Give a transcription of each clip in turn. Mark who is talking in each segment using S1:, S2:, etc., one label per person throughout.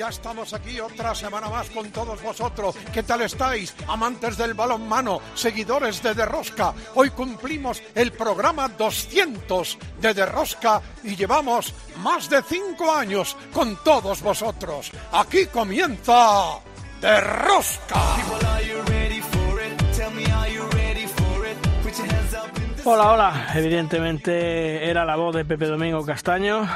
S1: Ya estamos aquí otra semana más con todos vosotros. ¿Qué tal estáis? Amantes del balonmano, seguidores de Derrosca. Hoy cumplimos el programa 200 de Derrosca y llevamos más de cinco años con todos vosotros. Aquí comienza Derrosca.
S2: Hola, hola. Evidentemente era la voz de Pepe Domingo Castaño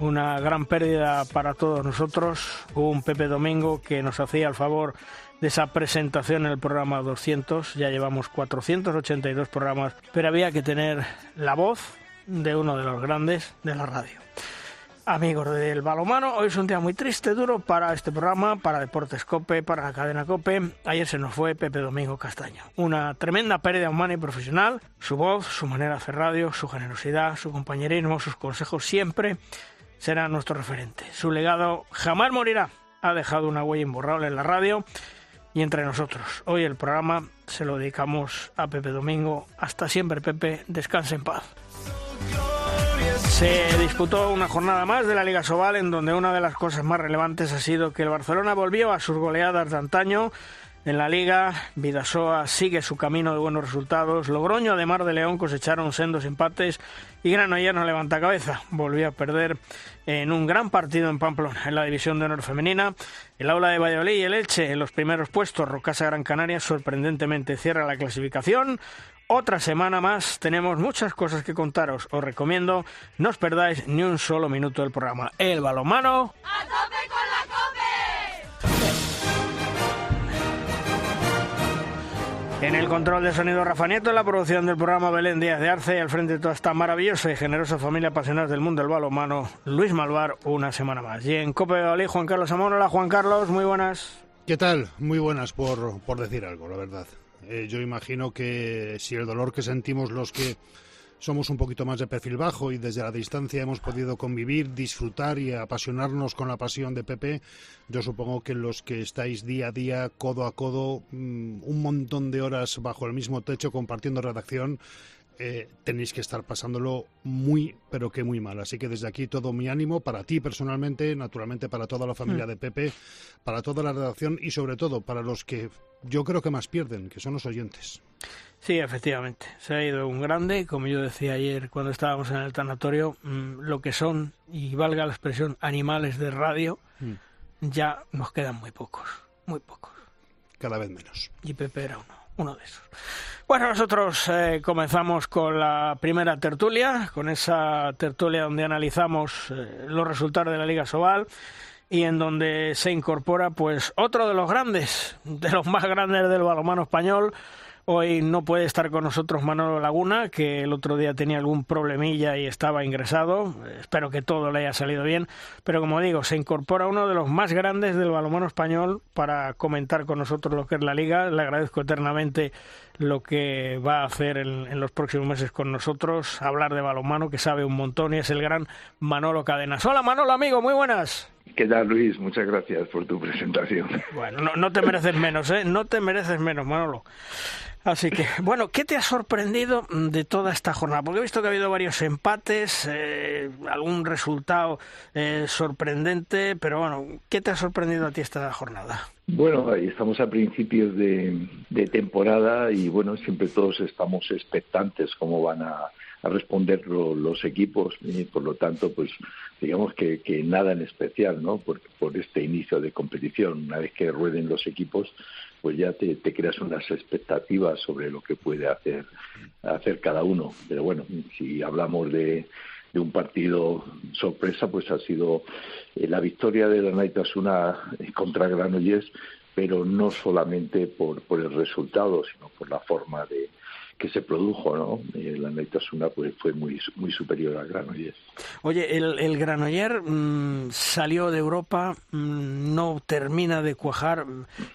S2: una gran pérdida para todos nosotros. Un Pepe Domingo que nos hacía el favor de esa presentación en el programa 200. Ya llevamos 482 programas, pero había que tener la voz de uno de los grandes de la radio. Amigos del balomano, hoy es un día muy triste, duro para este programa, para Deportes Cope, para la cadena Cope. Ayer se nos fue Pepe Domingo Castaño. Una tremenda pérdida humana y profesional. Su voz, su manera de hacer radio, su generosidad, su compañerismo, sus consejos siempre será nuestro referente. Su legado jamás morirá. Ha dejado una huella imborrable en la radio y entre nosotros. Hoy el programa se lo dedicamos a Pepe Domingo. Hasta siempre, Pepe. Descanse en paz. Se disputó una jornada más de la Liga Sobal en donde una de las cosas más relevantes ha sido que el Barcelona volvió a sus goleadas de antaño en la liga, Vidasoa sigue su camino de buenos resultados. Logroño, además de León, cosecharon sendos empates y Granollers no levanta cabeza. Volvió a perder en un gran partido en Pamplona, en la división de honor femenina. El aula de Valladolid y el Elche en los primeros puestos. Rocasa Gran Canaria sorprendentemente cierra la clasificación. Otra semana más, tenemos muchas cosas que contaros. Os recomiendo, no os perdáis ni un solo minuto del programa. El balomano.
S3: ¡A
S2: En el control de sonido Rafa Nieto, en la producción del programa Belén Díaz de Arce, al frente de toda esta maravillosa y generosa familia apasionada del mundo del balonmano, Luis Malvar, una semana más. Y en Cope de Juan Carlos Amón. Hola Juan Carlos, muy buenas.
S4: ¿Qué tal? Muy buenas por, por decir algo, la verdad. Eh, yo imagino que si el dolor que sentimos los que somos un poquito más de perfil bajo y desde la distancia hemos podido convivir, disfrutar y apasionarnos con la pasión de Pepe. Yo supongo que los que estáis día a día, codo a codo, mm, un montón de horas bajo el mismo techo compartiendo redacción, eh, tenéis que estar pasándolo muy, pero que muy mal. Así que desde aquí todo mi ánimo para ti personalmente, naturalmente para toda la familia de Pepe, para toda la redacción y sobre todo para los que yo creo que más pierden, que son los oyentes.
S2: Sí, efectivamente. Se ha ido un grande, como yo decía ayer cuando estábamos en el tanatorio, mm, lo que son, y valga la expresión, animales de radio, ya nos quedan muy pocos, muy pocos.
S4: Cada vez menos.
S2: Y Pepe era uno, uno de esos. Bueno, nosotros eh, comenzamos con la primera tertulia, con esa tertulia donde analizamos eh, los resultados de la Liga Sobal y en donde se incorpora pues otro de los grandes, de los más grandes del balonmano español. Hoy no puede estar con nosotros Manolo Laguna, que el otro día tenía algún problemilla y estaba ingresado. Espero que todo le haya salido bien. Pero como digo, se incorpora uno de los más grandes del balonmano español para comentar con nosotros lo que es la liga. Le agradezco eternamente lo que va a hacer en, en los próximos meses con nosotros, hablar de balonmano, que sabe un montón y es el gran Manolo Cadenas. Hola Manolo, amigo, muy buenas.
S5: ¿Qué tal, Luis? Muchas gracias por tu presentación.
S2: Bueno, no, no te mereces menos, ¿eh? No te mereces menos, Manolo. Así que, bueno, ¿qué te ha sorprendido de toda esta jornada? Porque he visto que ha habido varios empates, eh, algún resultado eh, sorprendente, pero bueno, ¿qué te ha sorprendido a ti esta jornada?
S5: Bueno, estamos a principios de, de temporada y bueno, siempre todos estamos expectantes cómo van a, a responder lo, los equipos y por lo tanto, pues digamos que, que nada en especial, ¿no? Por, por este inicio de competición. Una vez que rueden los equipos, pues ya te, te, creas unas expectativas sobre lo que puede hacer, hacer cada uno. Pero bueno, si hablamos de, de un partido sorpresa, pues ha sido eh, la victoria de la Naitasuna contra Granollers, pero no solamente por, por el resultado, sino por la forma de, que se produjo, ¿no? La Naitasuna pues fue muy muy superior al Granollers.
S2: Oye, el, el Granoller mmm, salió de Europa, mmm, no termina de cuajar.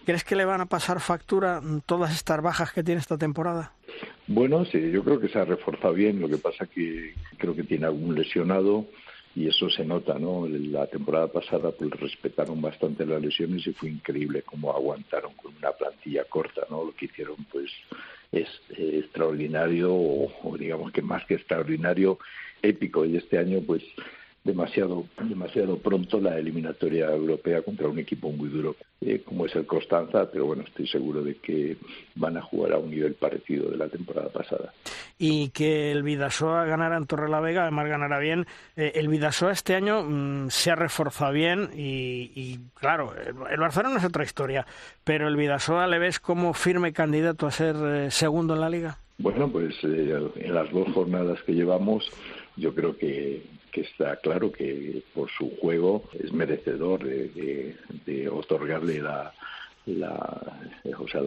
S2: ¿Crees que le van a pasar factura todas estas bajas que tiene esta temporada?
S5: Bueno, sí, yo creo que se ha reforzado bien. Lo que pasa que creo que tiene algún lesionado y eso se nota, ¿no? La temporada pasada pues respetaron bastante las lesiones y fue increíble cómo aguantaron con una plantilla corta, ¿no? Lo que hicieron pues es extraordinario o, digamos que más que extraordinario, épico. Y este año pues demasiado demasiado pronto la eliminatoria europea contra un equipo muy duro eh, como es el Constanza, pero bueno, estoy seguro de que van a jugar a un nivel parecido de la temporada pasada.
S2: Y que el Vidasoa ganara en Torrelavega, además ganará bien. Eh, el Vidasoa este año mm, se ha reforzado bien y, claro, el, Barcelona es otra historia, pero el Vidasoa le ves como firme candidato a ser eh, segundo en la liga.
S5: Bueno, pues en las dos jornadas que llevamos yo creo que, que está claro que por su juego es merecedor de, otorgarle la, la, o sea,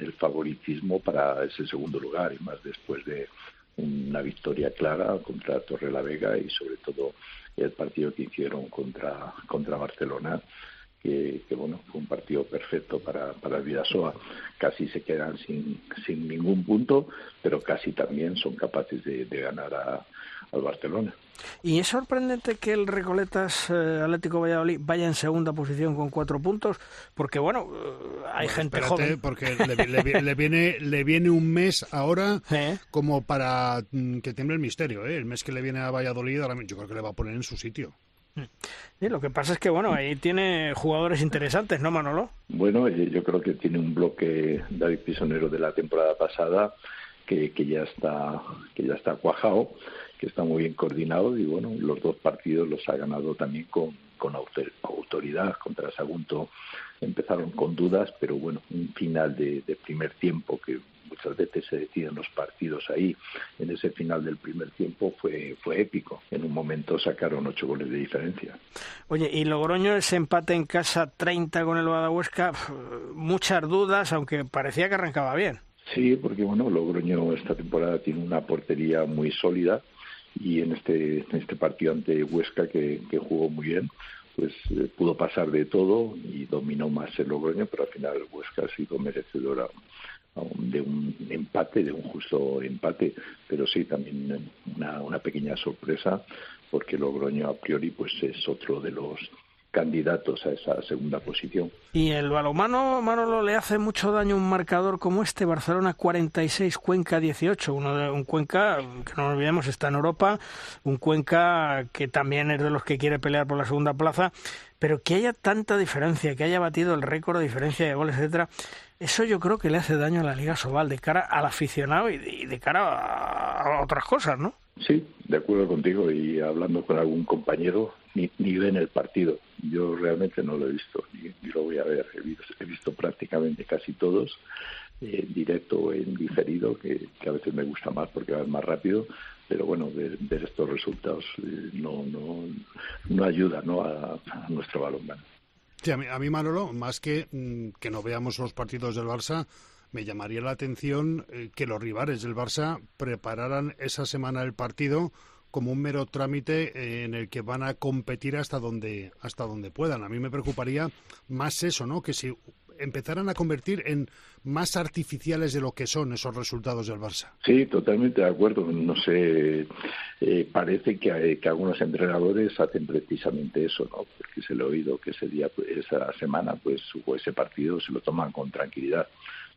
S5: el favoritismo para ese segundo lugar y más después de una victoria clara contra Torre la Vega y sobre todo el partido que hicieron contra contra Barcelona que, que, bueno fue un partido perfecto para para el Vidasoa. Casi se quedan sin sin ningún punto pero casi también son capaces de, de ganar a, al Barcelona.
S2: Y es sorprendente que el Recoletas eh, Atlético Valladolid vaya en segunda posición con cuatro puntos, porque bueno, eh, hay gente joven.
S4: Porque le, viene, le viene un mes ahora como para mm, que tiemble el misterio. ¿eh? El mes que le viene a Valladolid, ahora yo creo que le va a poner en su sitio.
S2: Sí, lo que pasa es que, bueno, ahí tiene jugadores interesantes, ¿no, Manolo?
S5: Bueno, yo creo que tiene un bloque David Pisonero de la temporada pasada que, que ya está que ya está cuajado que está muy bien coordinado y bueno, los dos partidos los ha ganado también con, con autoridad contra Sagunto. Empezaron con dudas, pero bueno, un final de, primer tiempo que muchas veces se deciden los partidos ahí. En ese final del primer tiempo fue, fue épico. En un momento sacaron ocho goles de diferencia.
S2: Oye, y Logroño ese empate en casa 30 con el Badahuesca, muchas dudas, aunque parecía que arrancaba bien.
S5: Sí, porque bueno, Logroño esta temporada tiene una portería muy sólida y en este, en este partido ante Huesca que, que jugó muy bien pues eh, pudo pasar de todo y dominó más el Logroño, pero al final Huesca ha sido merecedora de un empate, de un justo empate, pero sí también una, una pequeña sorpresa porque Logroño a priori pues es otro de los candidatos a esa segunda posición.
S2: Y el balomano, Manolo, le hace mucho daño un marcador como este, Barcelona 46, Cuenca 18, uno de, un Cuenca que no olvidemos está en Europa, un Cuenca que también es de los que quiere pelear por la segunda plaza, pero que haya tanta diferencia, que haya batido el récord de diferencia de goles, etcétera, eso yo creo que le hace daño a la Liga Sobal de cara al aficionado y de, cara a otras cosas, ¿no?
S5: Sí, de acuerdo contigo y hablando con algún compañero, ni, ni ven el partido. Yo realmente no lo he visto, ni, lo voy a ver. He visto, prácticamente casi todos, en directo o en diferido, que, a veces me gusta más porque va más rápido, pero bueno, ver, estos resultados eh, no, no, no ayuda ¿no? A, nuestro balonmano.
S4: Sí, a mí, a mí Manolo, más que mm, que no veamos los partidos del Barça, me llamaría la atención eh, que los rivales del Barça prepararan esa semana el partido como un mero trámite eh, en el que van a competir hasta donde hasta donde puedan. A mí me preocuparía más eso, ¿no? Que si empezaran a convertir en más artificiales de lo que son esos resultados del Barça.
S5: Sí, totalmente de acuerdo. No sé, eh, parece que, que, algunos entrenadores hacen precisamente eso, ¿no? Porque se le ha oído que ese día, esa semana, pues o ese partido se lo toman con tranquilidad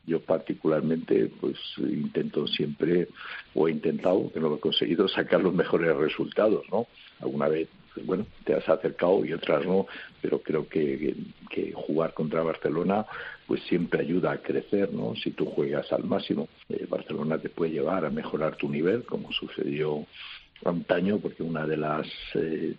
S5: yo particularmente pues intento siempre o he intentado que no lo he conseguido sacar los mejores resultados no alguna vez pues, bueno te has acercado y otras no pero creo que, que, jugar contra Barcelona pues siempre ayuda a crecer no si tú juegas al máximo eh, Barcelona te puede llevar a mejorar tu nivel como sucedió antaño porque una de las eh,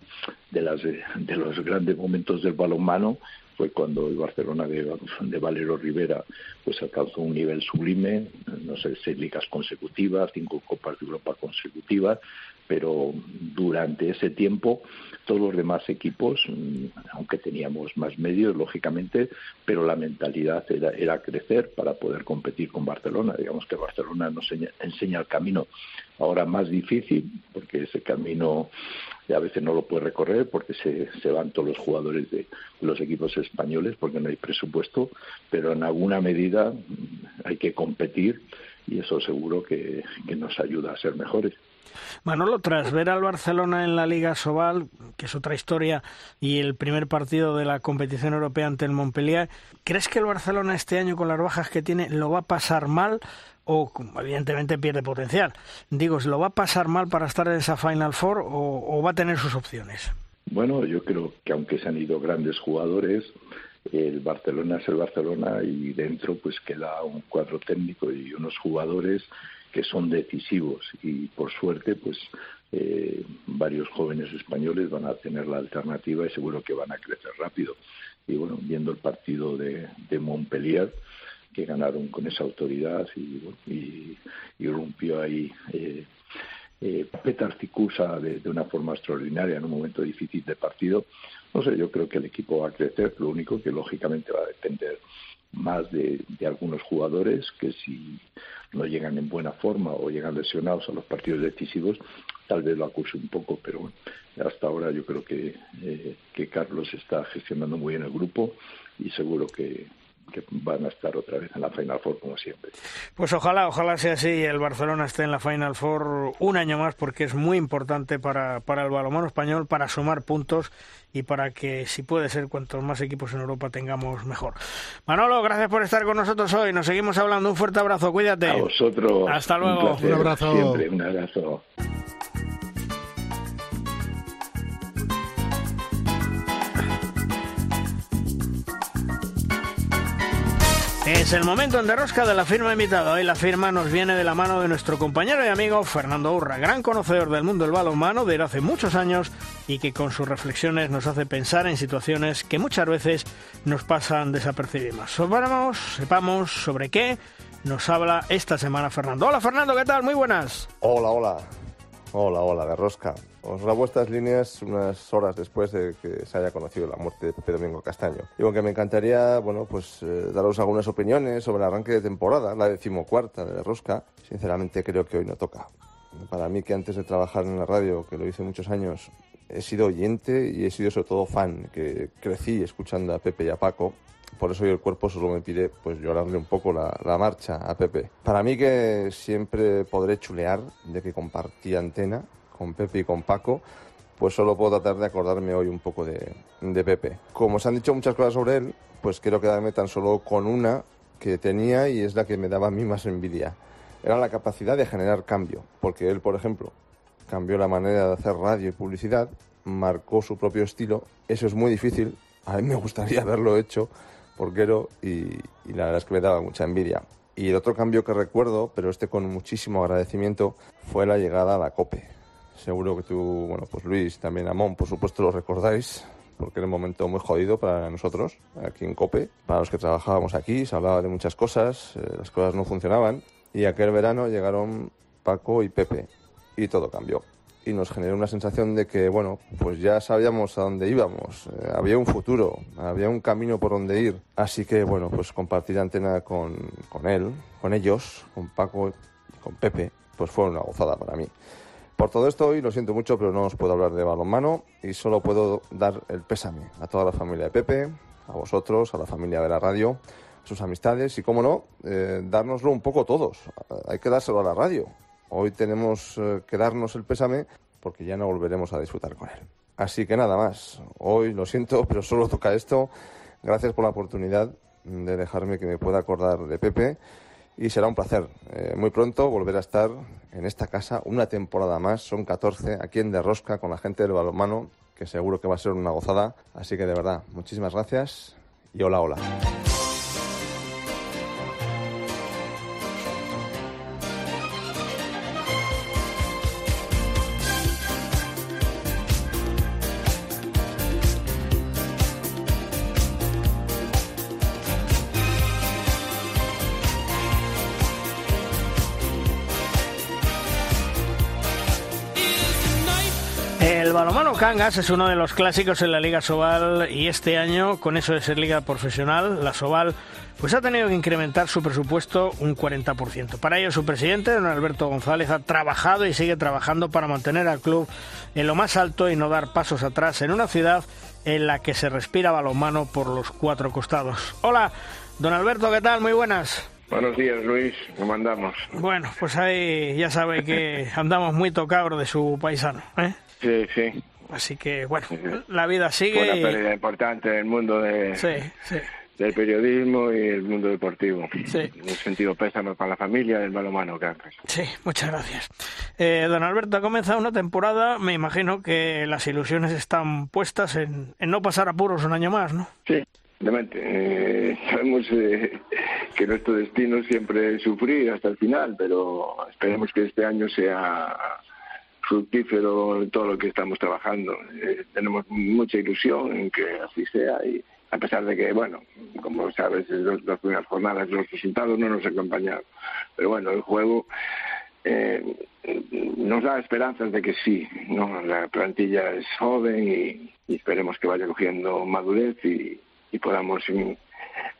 S5: de las de los grandes momentos del balonmano fue cuando el Barcelona de, Valero Rivera pues alcanzó un nivel sublime, no sé, seis ligas consecutivas, cinco Copas de Europa consecutivas, pero durante ese tiempo todos los demás equipos, mm, aunque teníamos más medios, lógicamente, pero la mentalidad era, era crecer para poder competir con Barcelona. Digamos que Barcelona nos enseña, el camino ahora más difícil, porque ese camino a veces no lo puede recorrer, porque se, se van todos los jugadores de los equipos españoles, porque no hay presupuesto, pero en alguna medida mm, hay que competir y eso seguro que, que nos ayuda a ser mejores.
S2: Manolo, tras ver al Barcelona en la Liga Sobal, que es otra historia, y el primer partido de la competición europea ante el Montpellier, ¿crees que el Barcelona este año, con las bajas que tiene, lo va a pasar mal? O evidentemente pierde potencial. Digo, ¿lo va a pasar mal para estar en esa Final Four o, o va a tener sus opciones?
S5: Bueno, yo creo que aunque se han ido grandes jugadores, el Barcelona es el Barcelona y dentro pues queda un cuadro técnico y unos jugadores que son decisivos y por suerte pues eh, varios jóvenes españoles van a tener la alternativa y seguro que van a crecer rápido y bueno viendo el partido de, de Montpellier que ganaron con esa autoridad y, y, y rompió ahí eh, eh, Petar Cicusa de, de, una forma extraordinaria en un momento difícil de partido. No sé, yo creo que el equipo va a crecer, lo único que lógicamente va a depender más de, de algunos jugadores que si no llegan en buena forma o llegan lesionados a los partidos decisivos, tal vez lo acuse un poco, pero bueno, hasta ahora yo creo que, eh, que Carlos está gestionando muy bien el grupo y seguro que, que van a estar otra vez en la Final Four como siempre.
S2: Pues ojalá, ojalá sea así y el Barcelona esté en la Final Four un año más porque es muy importante para, para el balonmano español, para sumar puntos y para que, si puede ser, cuantos más equipos en Europa tengamos, mejor. Manolo, gracias por estar con nosotros hoy. Nos seguimos hablando. Un fuerte abrazo. Cuídate.
S5: A vosotros.
S2: Hasta luego.
S5: Un, placer,
S4: un abrazo.
S5: Siempre un abrazo.
S2: Es el momento en derrosca de la firma invitada. Hoy la firma nos viene de la mano de nuestro compañero y amigo Fernando Urra, gran conocedor del mundo del balonmano desde hace muchos años y que con sus reflexiones nos hace pensar en situaciones que muchas veces nos pasan desapercibidas. Sepamos, sepamos sobre qué nos habla esta semana Fernando. Hola Fernando, ¿qué tal? Muy buenas.
S6: Hola, hola. Hola, hola, de rosca. Os grabo estas líneas unas horas después de que se haya conocido la muerte de Pepe Domingo Castaño. Y aunque me encantaría, bueno, pues eh, daros algunas opiniones sobre el arranque de temporada, la decimocuarta de Rosca, sinceramente creo que hoy no toca. Para mí que antes de trabajar en la radio, que lo hice muchos años, he sido oyente y he sido sobre todo fan, que crecí escuchando a Pepe y a Paco, por eso hoy el cuerpo solo me pide pues llorarle un poco la, la, marcha a Pepe. Para mí que siempre podré chulear de que compartí antena con Pepe y con Paco, pues solo puedo tratar de acordarme hoy un poco de, de Pepe. Como se han dicho muchas cosas sobre él, pues quiero quedarme tan solo con una que tenía y es la que me daba a mí más envidia. Era la capacidad de generar cambio, porque él, por ejemplo, cambió la manera de hacer radio y publicidad, marcó su propio estilo, eso es muy difícil, a mí me gustaría haberlo hecho, porquero y, y, la verdad es que me daba mucha envidia. Y el otro cambio que recuerdo, pero este con muchísimo agradecimiento, fue la llegada a la COPE. Seguro que tú, bueno, pues Luis, también Amón, por supuesto lo recordáis, porque era un momento muy jodido para nosotros, aquí en COPE. Para los que trabajábamos aquí, se hablaba de muchas cosas, eh, las cosas no funcionaban. Y aquel verano llegaron Paco y Pepe, y todo cambió y nos generó una sensación de que, bueno, pues ya sabíamos a dónde íbamos, eh, había un futuro, había un camino por donde ir. Así que, bueno, pues compartir antena con, con él, con ellos, con Paco con Pepe, pues fue una gozada para mí. Por todo esto hoy lo siento mucho, pero no os puedo hablar de balonmano y solo puedo dar el pésame a toda la familia de Pepe, a vosotros, a la familia de la radio, a sus amistades y, cómo no, eh, dárnoslo un poco todos. Hay que dárselo a la radio. Hoy tenemos eh, que darnos el pésame porque ya no volveremos a disfrutar con él. Así que nada más. Hoy lo siento, pero solo toca esto. Gracias por la oportunidad de dejarme que me pueda acordar de Pepe y será un placer eh, muy pronto volver a estar en esta casa una temporada más. Son 14 aquí en Derrosca con la gente del balonmano, que seguro que va a ser una gozada. Así que de verdad, muchísimas gracias y hola, hola.
S2: El balonmano Cangas es uno de los clásicos en la Liga Sobal y este año, con eso de ser liga profesional, la Sobal pues ha tenido que incrementar su presupuesto un 40%. Para ello su presidente, don Alberto González, ha trabajado y sigue trabajando para mantener al club en lo más alto y no dar pasos atrás en una ciudad en la que se respira balonmano por los cuatro costados. Hola, don Alberto, ¿qué tal? Muy buenas.
S7: Buenos días, Luis. ¿Cómo andamos?
S2: Bueno, pues ahí ya sabe que andamos muy tocados de su paisano, ¿eh?
S7: Sí, sí.
S2: Así que, bueno, la vida sigue.
S7: Una
S2: y-
S7: pérdida importante en el mundo de,
S2: Sí,
S7: del periodismo y el mundo deportivo.
S2: Sí.
S7: En el sentido pésame para la familia del balonmano Cangas.
S2: Sí, muchas gracias. Eh, don Alberto, ha comenzado una temporada, me imagino que las ilusiones están puestas en, en no pasar apuros un año más, ¿no?
S7: Sí, realmente. eh, sabemos eh, que nuestro destino siempre es sufrir hasta el final, pero esperemos que este año sea fructífero en todo lo que estamos trabajando. Eh, tenemos mucha ilusión en que así sea y a pesar de que, bueno, como sabes, en los- las primeras jornadas los resultados no nos acompañaron. Pero bueno, el juego eh, nos da esperanzas de que sí, ¿no? La plantilla es joven y, esperemos que vaya cogiendo madurez y, podamos en-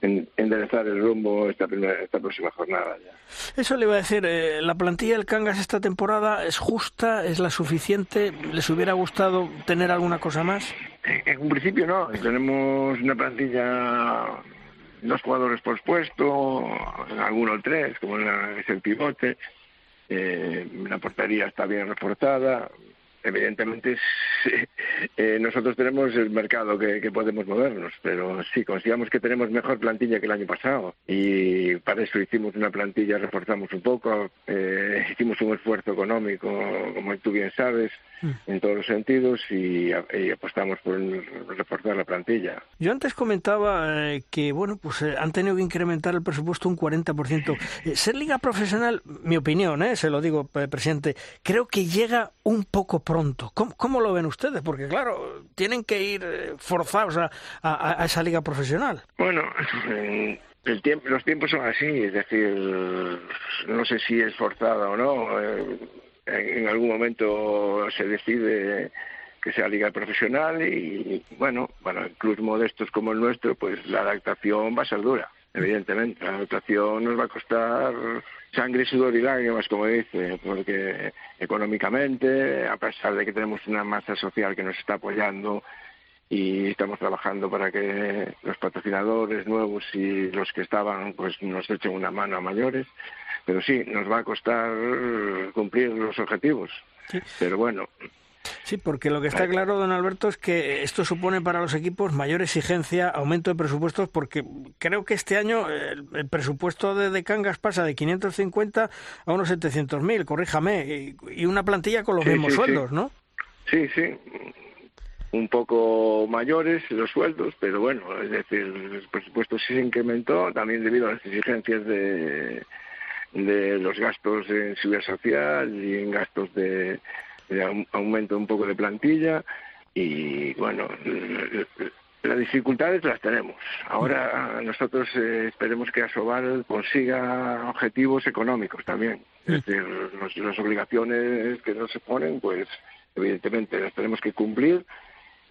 S7: en- enderezar el rumbo esta, primera, esta próxima jornada ya.
S2: Eso le iba a decir, eh, la plantilla del Cangas esta temporada es justa, es la suficiente, ¿les hubiera gustado tener alguna cosa más?
S7: En, un principio no, tenemos una plantilla, dos jugadores por puesto, alguno tres, como es el pivote, eh, la portería está bien reforzada, evidentemente eh, nosotros tenemos el mercado que, que podemos movernos, pero sí, consideramos que tenemos mejor plantilla que el año pasado. Y para eso hicimos una plantilla, reforzamos un poco, eh, hicimos un esfuerzo económico, como tú bien sabes, en todos los sentidos y, y apostamos por reforzar la plantilla.
S2: Yo antes comentaba eh, que, bueno, pues eh, han tenido que incrementar el presupuesto un 40%. Eh, ser liga profesional, mi opinión, eh, se lo digo, presidente, creo que llega un poco pronto. ¿Cómo, cómo lo ven ustedes? Porque, claro, tienen que ir forzados a, a- a esa liga profesional.
S7: Bueno, el tiempo, los tiempos son así, es decir, no sé si es forzada o no. eh, en, algún momento se decide que sea liga profesional y bueno, en clubes modestos como el nuestro, pues la adaptación va a ser dura, evidentemente. La adaptación nos va a costar sangre, sudor y lágrimas, como dice, porque económicamente, a pesar de que tenemos una masa social que nos está apoyando y estamos trabajando para que los patrocinadores nuevos y los que estaban pues nos echen una mano a mayores pero sí nos va a costar cumplir los objetivos. Pero bueno.
S2: Sí, porque lo que está claro, don Alberto, es que esto supone para los equipos mayor exigencia, aumento de presupuestos, porque creo que este año el, el presupuesto de, de Cangas pasa de 550 a unos 700.000, corríjame, y, y una plantilla con los
S7: Sí,
S2: mismos
S7: sí, sí.
S2: sueldos, ¿no?
S7: sí sí. Un poco mayores los sueldos pero bueno es decir el presupuesto sí se incrementó también debido a las exigencias de de los gastos en seguridad social y en gastos de, de aum- aumento un poco de plantilla y bueno las dificultades las tenemos. Ahora nosotros eh, esperemos que Asobal consiga objetivos económicos también. Es decir, los- las obligaciones que nos ponen, pues evidentemente las tenemos que cumplir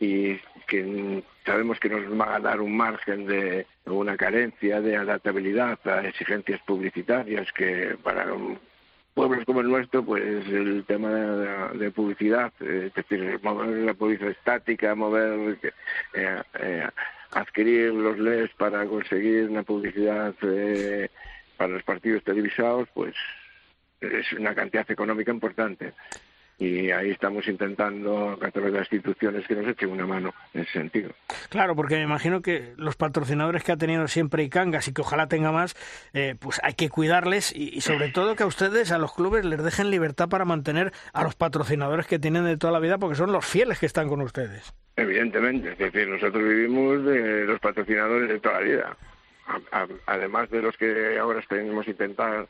S7: y que sabemos que nos van a dar un margen de una carencia de adaptabilidad a exigencias publicitarias que para pueblos como el nuestro, pues el tema de, de publicidad, eh, es decir, mover la publicidad estática, mover, eh, eh, adquirir los LEDs para conseguir una publicidad eh, para los partidos televisados, pues es una cantidad económica importante. Y ahí estamos intentando, a través de las instituciones, que nos echen una mano en ese sentido.
S2: Claro, porque me imagino que los patrocinadores que ha tenido siempre Icangas y que ojalá tenga más, eh, pues hay que cuidarles y, y sobre todo que a ustedes, a los clubes, les dejen libertad para mantener a los patrocinadores que tienen de toda la vida porque son los fieles que están con ustedes.
S7: Evidentemente, es decir, nosotros vivimos de los patrocinadores de toda la vida. A- a- además de los que ahora tenemos que intentar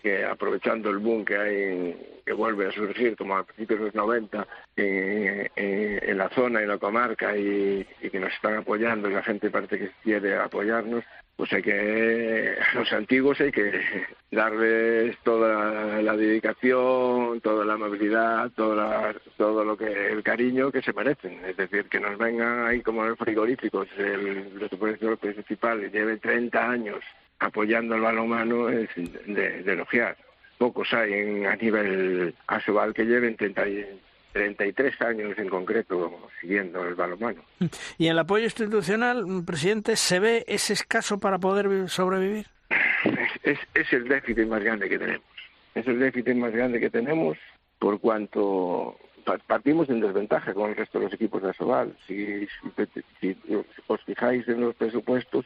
S7: que aprovechando el boom que hay, que vuelve a surgir como a principios de los 90 en, en- en la zona, en la comarca y, y que nos están apoyando y la gente parece que quiere apoyarnos, pues hay que, los antiguos hay que darles toda la dedicación, toda la amabilidad, toda la- todo lo que, el cariño que se merecen. Es decir, que nos vengan ahí como los frigoríficos, el, los supervisores principales, lleve 30 años apoyando el balonmano es de, de elogiar. Pocos hay en, a nivel asobal que lleven 30 y- 33 años en concreto siguiendo el balonmano.
S2: ¿Y el apoyo institucional, presidente, se ve es escaso para poder vi- sobrevivir?
S7: Es, es, es el déficit más grande que tenemos. Es el déficit más grande que tenemos por cuanto partimos en desventaja con el resto de los equipos de Asobal. Si, si, os fijáis en los presupuestos,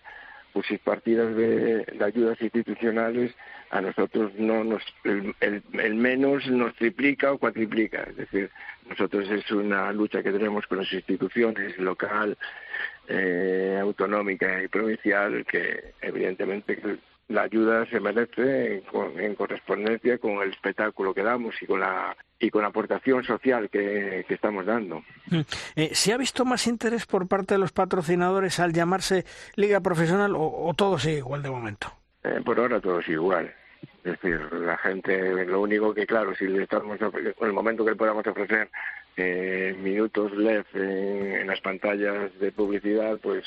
S7: pues si partidas de, ayudas institucionales a nosotros no nos el, el, menos nos triplica o cuatriplica. Es decir nosotros es una lucha que tenemos con las instituciones local eh, autonómica y provincial que evidentemente la ayuda se merece en, correspondencia con el espectáculo que damos y con la y con la aportación social que, estamos dando.
S2: Mm. Eh, ¿Se ha visto más interés por parte de los patrocinadores al llamarse Liga Profesional o, todo sigue igual de momento?
S7: Eh, por ahora todo es igual. Es decir, la gente, lo único que, claro, si le estamos, en el momento que le podamos ofrecer eh, minutos LED en, las pantallas de publicidad, pues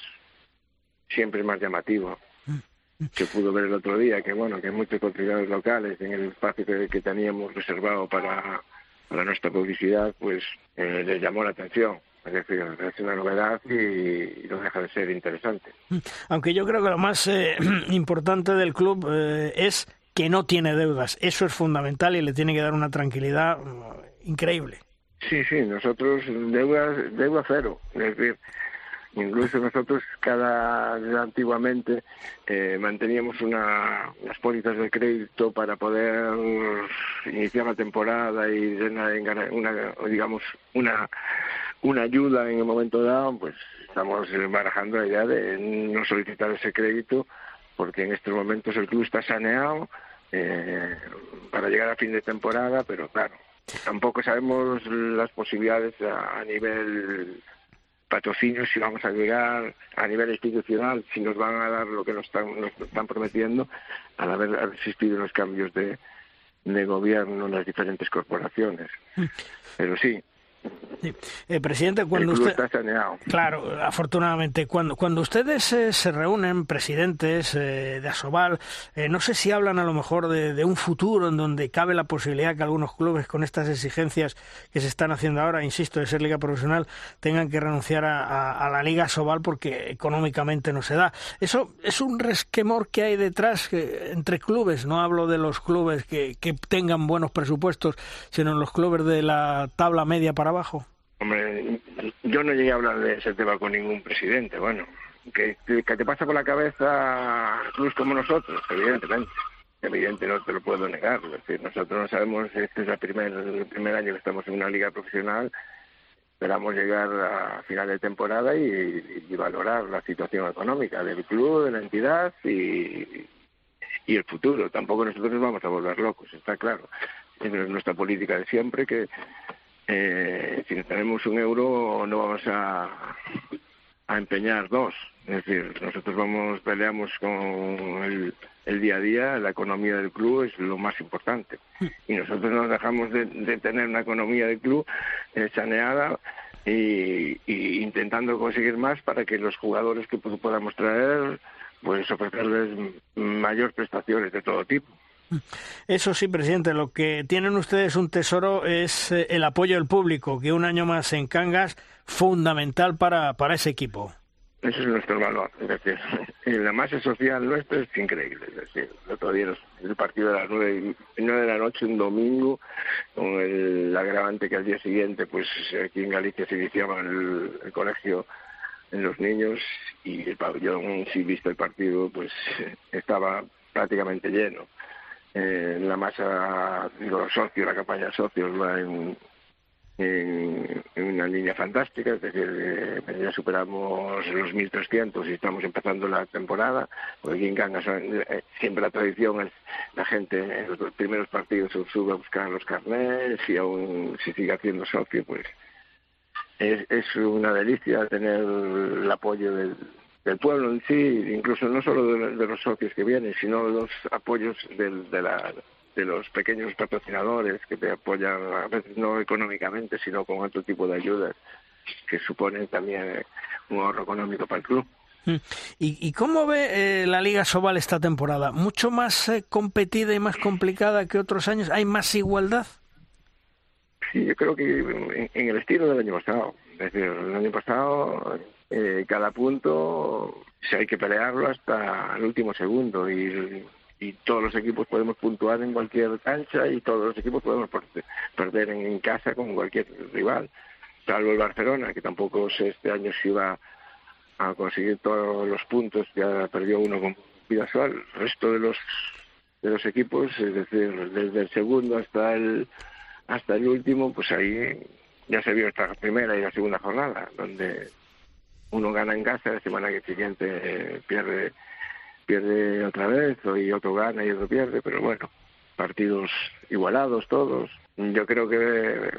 S7: siempre es más llamativo se pudo ver el otro día, que bueno, que muchos contrincantes locales en el espacio que, teníamos reservado para, para nuestra publicidad, pues eh, les llamó la atención. Es decir, es una novedad y, no deja de ser interesante.
S2: Aunque yo creo que lo más eh, importante del club eh, es que no tiene deudas. Eso es fundamental y le tiene que dar una tranquilidad mm, increíble.
S7: Sí, sí, nosotros deudas, deuda cero. Es decir, Incluso nosotros cada antiguamente eh, manteníamos una, unas pólizas de crédito para poder iniciar la temporada y una, digamos una una ayuda en el momento dado, pues estamos barajando la idea de no solicitar ese crédito porque en estos momentos el club está saneado eh, para llegar a fin de temporada, pero claro, tampoco sabemos las posibilidades a nivel patrocinios, si vamos a llegar a nivel institucional, si nos van a dar lo que nos están, nos están prometiendo, al haber existido los cambios de, de gobierno en las diferentes corporaciones. Mm. Pero sí,
S2: eh, presidente, cuando usted... Claro, afortunadamente, cuando, cuando ustedes eh, se reúnen, presidentes eh, de Asobal, no sé si hablan a lo mejor de, un futuro en donde cabe la posibilidad que algunos clubes con estas exigencias que se están haciendo ahora, insisto, de ser liga profesional, tengan que renunciar a, la liga Asobal porque económicamente no se da. Eso es un resquemor que hay detrás entre clubes, no hablo de los clubes que, que tengan buenos presupuestos, sino los clubes de la tabla media para abajo.
S7: Hombre, yo no llegué a hablar de ese tema con ningún presidente. Bueno, que, te pasa por la cabeza clubes como nosotros, evidentemente. Evidente, no te lo puedo negar. Es decir, nosotros no sabemos, este es el primer, primer año que estamos en una liga profesional. Esperamos llegar a final de temporada y, valorar la situación económica del club, de la entidad y, y el futuro. Tampoco nosotros nos vamos a volver locos, está claro. Es nuestra política de siempre que eh, si tenemos un euro no vamos a, empeñar dos. Es decir, nosotros vamos, peleamos con el, el, día a día, la economía del club es lo más importante. Y nosotros nos dejamos de, tener una economía del club eh, saneada y, intentando conseguir más para que los jugadores que podamos traer, pues ofrecerles mayor prestaciones de todo tipo.
S2: Eso sí, presidente, lo que tienen ustedes un tesoro es eh, el apoyo del público, que un año más en Cangas, fundamental para, para ese equipo.
S7: Eso es nuestro valor, es decir, la masa social nuestra es increíble, es decir, el otro día el partido de las nueve, nueve de la noche, un domingo, con el agravante que al día siguiente, pues aquí en Galicia se iniciaba el, el colegio en los niños y el pabellón, si viste el partido, pues estaba prácticamente lleno eh, la masa los socios, la campaña de socios va en, en, una línea fantástica, es decir, eh, ya superamos los 1.300 y estamos empezando la temporada, porque aquí en Cangas eh, siempre la tradición es la gente en los primeros partidos sube a buscar los carnets y aún si sigue haciendo socio, pues es, es una delicia tener el apoyo del, del pueblo en sí, incluso no solo de, los socios que vienen, sino los apoyos de, la, de los pequeños patrocinadores que te apoyan, a veces no económicamente, sino con otro tipo de ayudas que suponen también un ahorro económico para el club.
S2: Mm. ¿Y, cómo ve eh, la Liga Sobal esta temporada? ¿Mucho más eh, competida y más complicada que otros años? ¿Hay más igualdad?
S7: Sí, yo creo que en, el estilo del año pasado. Es decir, el año pasado eh, cada punto si hay que pelearlo hasta el último segundo y todos los equipos podemos puntuar en cualquier cancha y todos los equipos podemos perder en casa con cualquier rival, salvo el Barcelona, que tampoco sé este año si iba a conseguir todos los puntos, ya perdió uno con Vidasual, el resto de los de los equipos, es decir, desde el segundo hasta el hasta el último, pues ahí ya se vio esta primera y la segunda jornada, donde uno gana en casa, la semana siguiente eh, pierde pierde otra vez, y otro gana y otro pierde, pero bueno, partidos igualados todos. Yo creo que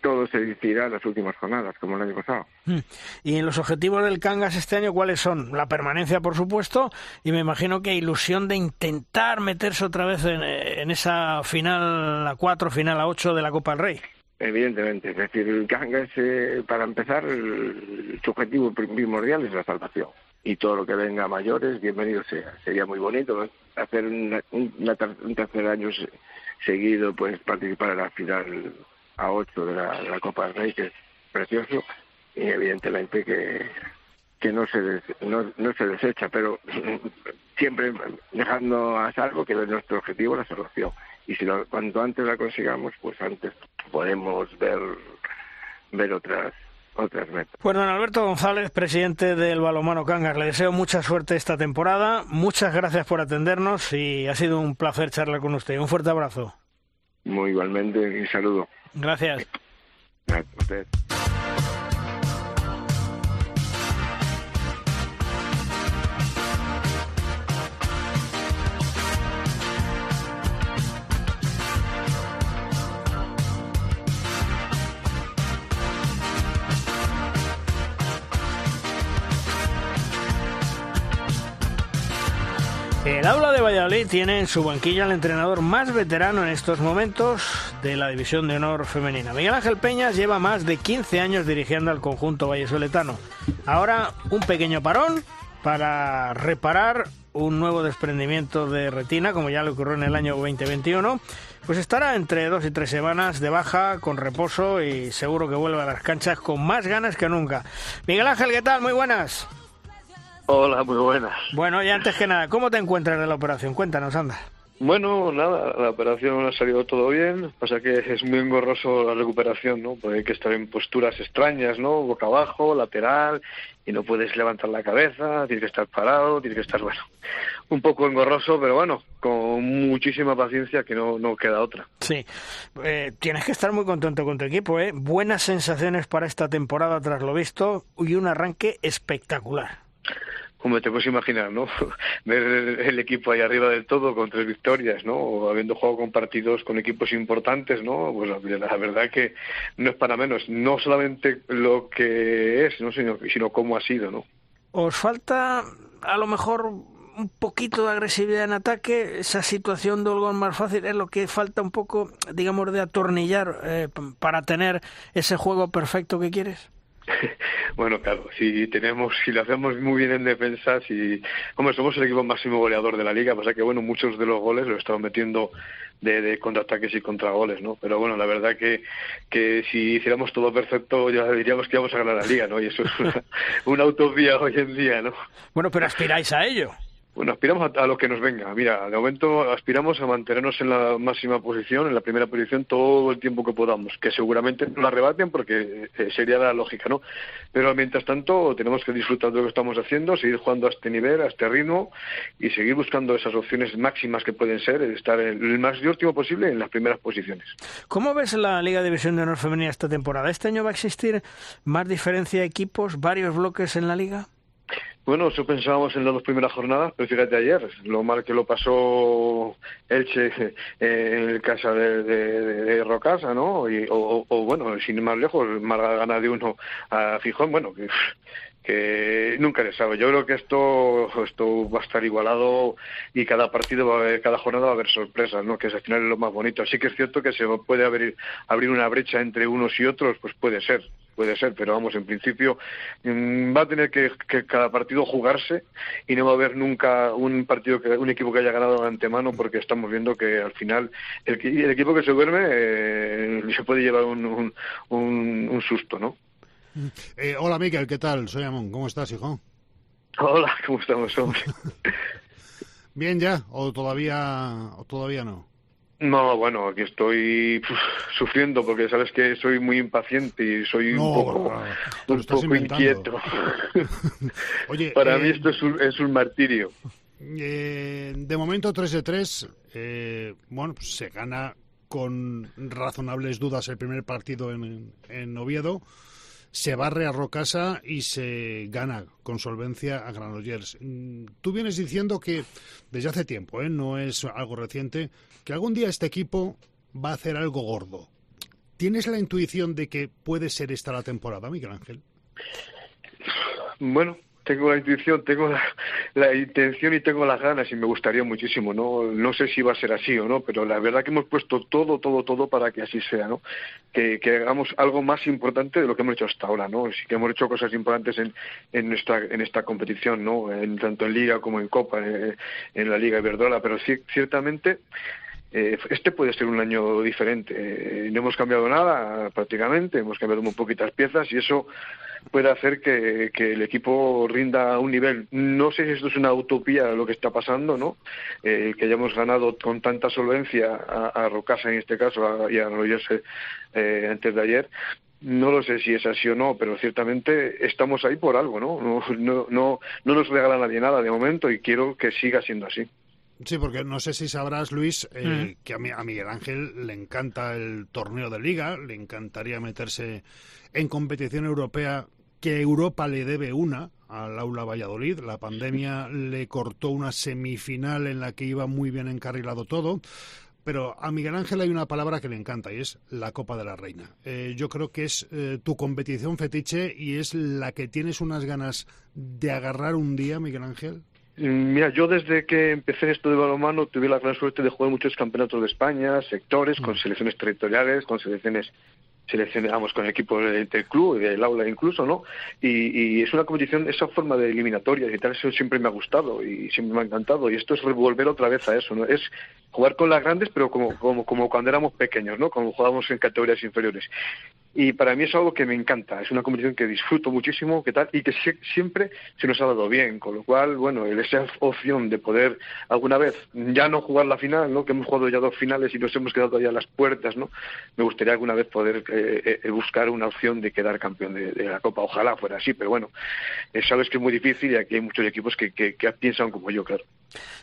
S7: todo se decidirá en las últimas jornadas, como el año pasado. Hmm.
S2: Y en los objetivos del Cangas este año, ¿cuáles son? La permanencia, por supuesto, y me imagino que ilusión de intentar meterse otra vez en, esa final a cuatro, final a ocho de la Copa del Rey.
S7: Evidentemente, es decir, el Cangas, eh, para empezar, su objetivo primordial es la salvación y todo lo que venga a mayores, bienvenido sea. Sería muy bonito hacer un tercer año seguido, pues participar en la final a 8 de la, Copa del Rey, que es precioso, y evidentemente que, que no, se no, no se desecha, pero siempre dejando a salvo que es nuestro objetivo la salvación. Y si lo, cuanto antes la consigamos, pues antes podemos ver, ver otras
S2: pues don Alberto González, presidente del Balomano Cangas, le deseo mucha suerte esta temporada. Muchas gracias por atendernos y ha sido un placer charlar con usted. Un fuerte abrazo.
S7: Muy igualmente y saludo.
S2: Gracias.
S7: Gracias
S2: El aula de Valladolid tiene en su banquilla al entrenador más veterano en estos momentos de la División de Honor Femenina. Miguel Ángel Peñas lleva más de 15 años dirigiendo al conjunto vallesoletano. Ahora un pequeño parón para reparar un nuevo desprendimiento de retina, como ya le ocurrió en el año 2021. Pues estará entre dos y tres semanas de baja, con reposo y seguro que vuelve a las canchas con más ganas que nunca. Miguel Ángel, ¿qué tal? Muy buenas.
S8: Hola, muy buenas.
S2: Bueno, y antes que nada, ¿cómo te encuentras de la operación? Cuéntanos, anda.
S8: Bueno, nada, la operación ha salido todo bien, pasa que es muy engorroso la recuperación, ¿no? Porque hay que estar en posturas extrañas, ¿no? Boca abajo, lateral, y no puedes levantar la cabeza, tienes que estar parado, tienes que estar, bueno, un poco engorroso, pero bueno, con muchísima paciencia que no, no queda otra.
S2: Sí, eh, tienes que estar muy contento con tu equipo, ¿eh? Buenas sensaciones para esta temporada tras lo visto y un arranque espectacular
S8: como te puedes imaginar, ¿no? Ver el equipo ahí arriba del todo con tres victorias, ¿no? O habiendo jugado con partidos con equipos importantes, ¿no? Pues la, verdad que no es para menos. No solamente lo que es, ¿no? Sino, sino cómo ha sido, ¿no?
S2: ¿Os falta a lo mejor un poquito de agresividad en ataque, esa situación de Olgón más fácil es lo que falta un poco, digamos, de atornillar eh, para tener ese juego perfecto que quieres.
S8: bueno, claro, si tenemos, si lo hacemos muy bien en defensa, si, como somos el equipo máximo goleador de la liga, pasa que bueno, muchos de los goles los estamos metiendo de, de contraataques y contragoles, ¿no? Pero bueno, la verdad que, que si hiciéramos todo perfecto, ya diríamos que íbamos a ganar la liga, ¿no? Y eso es una, una utopía hoy en día, ¿no?
S2: Bueno, pero aspiráis a ello.
S8: Bueno, aspiramos a, lo que nos venga. Mira, de momento aspiramos a mantenernos en la máxima posición, en la primera posición, todo el tiempo que podamos, que seguramente no la rebaten porque eh, sería la lógica, ¿no? Pero mientras tanto tenemos que disfrutar de lo que estamos haciendo, seguir jugando a este nivel, a este ritmo y seguir buscando esas opciones máximas que pueden ser, estar en el más último posible en las primeras posiciones.
S2: ¿Cómo ves la Liga División de Honor Femenina esta temporada? ¿Este año va a existir más diferencia de equipos, varios bloques en la liga?
S8: Bueno, eso pensábamos en las dos primeras jornadas, pero fíjate ayer, lo mal que lo pasó Elche eh, en el casa de, Rocasa, ¿no? Y, o, bueno, sin ir más lejos, Marga gana de uno a Fijón, bueno, que, que nunca le sabe. Yo creo que esto, esto va a estar igualado y cada partido, va a haber, cada jornada va a haber sorpresas, ¿no? Que es al final es lo más bonito. Sí que es cierto que se puede abrir, abrir una brecha entre unos y otros, pues puede ser, puede ser, pero vamos, en principio mm, va a tener que, cada partido jugarse y no va a haber nunca un partido, que, un equipo que haya ganado de antemano porque estamos viendo que al final el, equipo que se duerme eh, se puede llevar un, un, susto, ¿no?
S4: Eh, hola, Miquel, ¿qué tal? Soy Amón, ¿cómo estás, hijo?
S8: Hola, ¿cómo estamos, hombre?
S4: bien ya o todavía o todavía no?
S8: No, bueno, aquí estoy sufriendo porque sabes que soy muy impaciente y soy un poco, un poco inquieto. Oye, Para mí eh, esto es un, es un martirio.
S4: Eh, de momento 3 de 3, eh, bueno, pues se gana con razonables dudas el primer partido en, en Oviedo se barre a Rocasa y se gana con solvencia a Granollers. Mm, tú vienes diciendo que desde hace tiempo, ¿eh? no es algo reciente, que algún día este equipo va a hacer algo gordo. ¿Tienes la intuición de que puede ser esta la temporada, Miguel Ángel?
S8: Bueno, tengo la intuición, tengo la, intención y tengo las ganas y me gustaría muchísimo, ¿no? No sé si va a ser así o no, pero la verdad que hemos puesto todo, todo, todo para que así sea, ¿no? Que, hagamos algo más importante de lo que hemos hecho hasta ahora, ¿no? Sí que hemos hecho cosas importantes en, en, nuestra, en esta competición, ¿no? En, tanto en Liga como en Copa, eh, en, la Liga Iberdrola, pero ciertamente eh, este puede ser un año diferente. Eh, no hemos cambiado nada prácticamente, hemos cambiado muy poquitas piezas y eso puede hacer que, el equipo rinda a un nivel. No sé si esto es una utopía lo que está pasando, ¿no? Eh, que hayamos ganado con tanta solvencia a, Rocasa en este caso y a eh, antes de ayer. No lo sé si es así o no, pero ciertamente estamos ahí por algo, ¿no? No, no, no, no nos regala nadie nada de momento y quiero que siga siendo así.
S4: Sí, porque no sé si sabrás, Luis, eh, que a, a, Miguel Ángel le encanta el torneo de liga, le encantaría meterse en competición europea, que Europa le debe una al Aula Valladolid. La pandemia le cortó una semifinal en la que iba muy bien encarrilado todo. Pero a Miguel Ángel hay una palabra que le encanta y es la Copa de la Reina. Eh, yo creo que es eh, tu competición fetiche y es la que tienes unas ganas de agarrar un día, Miguel Ángel.
S8: Mm, mira, yo desde que empecé esto de balonmano tuve la gran suerte de jugar muchos campeonatos de España, sectores, con mm. selecciones territoriales, con selecciones seleccionamos con el equipo del, club, del aula incluso, ¿no? Y, es una competición, esa forma de eliminatoria y tal, eso siempre me ha gustado y siempre me ha encantado. Y esto es volver otra vez a eso, ¿no? Es jugar con las grandes, pero como, como, cuando éramos pequeños, ¿no? Como jugábamos en categorías inferiores. Y para mí es algo que me encanta, es una competición que disfruto muchísimo, ¿qué tal? Y que siempre se nos ha dado bien, con lo cual, bueno, esa opción de poder alguna vez ya no jugar la final, ¿no? Que hemos jugado ya dos finales y nos hemos quedado ya a las puertas, ¿no? Me gustaría alguna vez poder eh, eh, buscar una opción de quedar campeón de, la Copa, ojalá fuera así, pero bueno, eh, sabes que es muy difícil y aquí hay muchos equipos que, que, que piensan como yo, claro.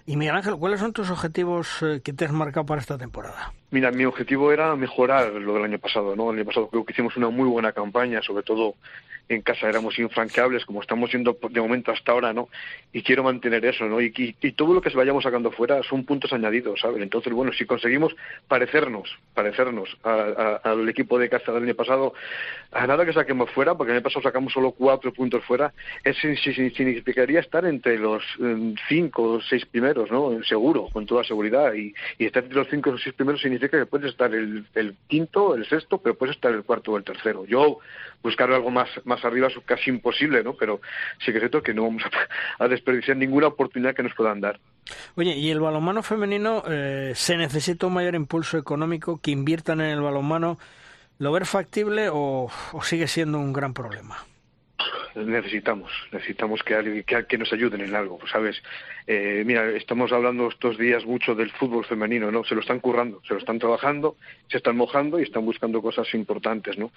S2: Y Miguel Ángel, ¿cuáles son tus objetivos que te has marcado para esta temporada?
S8: Mira, mi objetivo era mejorar lo del año pasado, ¿no? El año pasado creo que hicimos una muy buena campaña, sobre todo en casa éramos infranqueables, como estamos siendo de momento hasta ahora, ¿no? Y quiero mantener eso, ¿no? Y, y, todo lo que se vayamos sacando fuera son puntos añadidos, ¿sabes? Entonces, bueno, si conseguimos parecernos, parecernos al equipo de casa del año pasado, a nada que saquemos fuera, porque el año pasado sacamos solo cuatro puntos fuera, eso significaría estar entre los mm, cinco o seis primeros, ¿no? Seguro, con toda seguridad. Y, y estar entre los cinco o seis primeros significa que puedes estar el, el, quinto, el sexto, pero puedes estar el cuarto o el tercero. Yo buscar algo más, más arriba es casi imposible, ¿no? Pero sí que es cierto que no vamos a, desperdiciar ninguna oportunidad que nos puedan dar.
S2: Oye, ¿y el balonmano femenino eh, se necesita un mayor impulso económico que inviertan en el balonmano? ¿Lo ver factible o sigue siendo un gran problema?
S8: Necesitamos, necesitamos que, que, que, nos ayuden en algo, ¿sabes? Eh, mira, estamos hablando estos días mucho del fútbol femenino, ¿no? Se lo están currando, se lo están trabajando, se están mojando y están buscando cosas importantes, ¿no?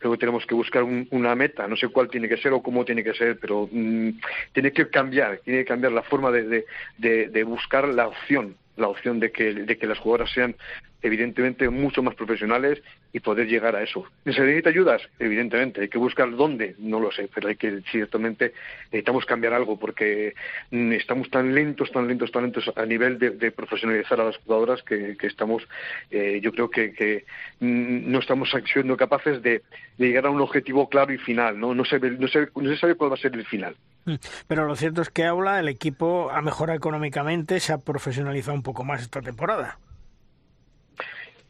S8: Que tenemos que buscar una meta, no sé cuál tiene que ser o cómo tiene que ser, pero mm, tiene que cambiar, tiene que cambiar la forma de, de, de buscar la opción la opción de que, de que las jugadoras sean evidentemente mucho más profesionales y poder llegar a eso. ¿Se necesita ayudas? Evidentemente. Hay que buscar dónde, no lo sé, pero hay que ciertamente necesitamos cambiar algo porque mm, estamos tan lentos, tan lentos, tan lentos a nivel de, profesionalizar a las jugadoras que, estamos, eh, yo creo que, mm, no estamos siendo capaces de, llegar a un objetivo claro y final. No, no, se, no, se, no se sabe cuál va a ser el final.
S2: Mm. Pero lo cierto es que Aula, el equipo ha mejorado económicamente, se ha profesionalizado un poco más esta temporada.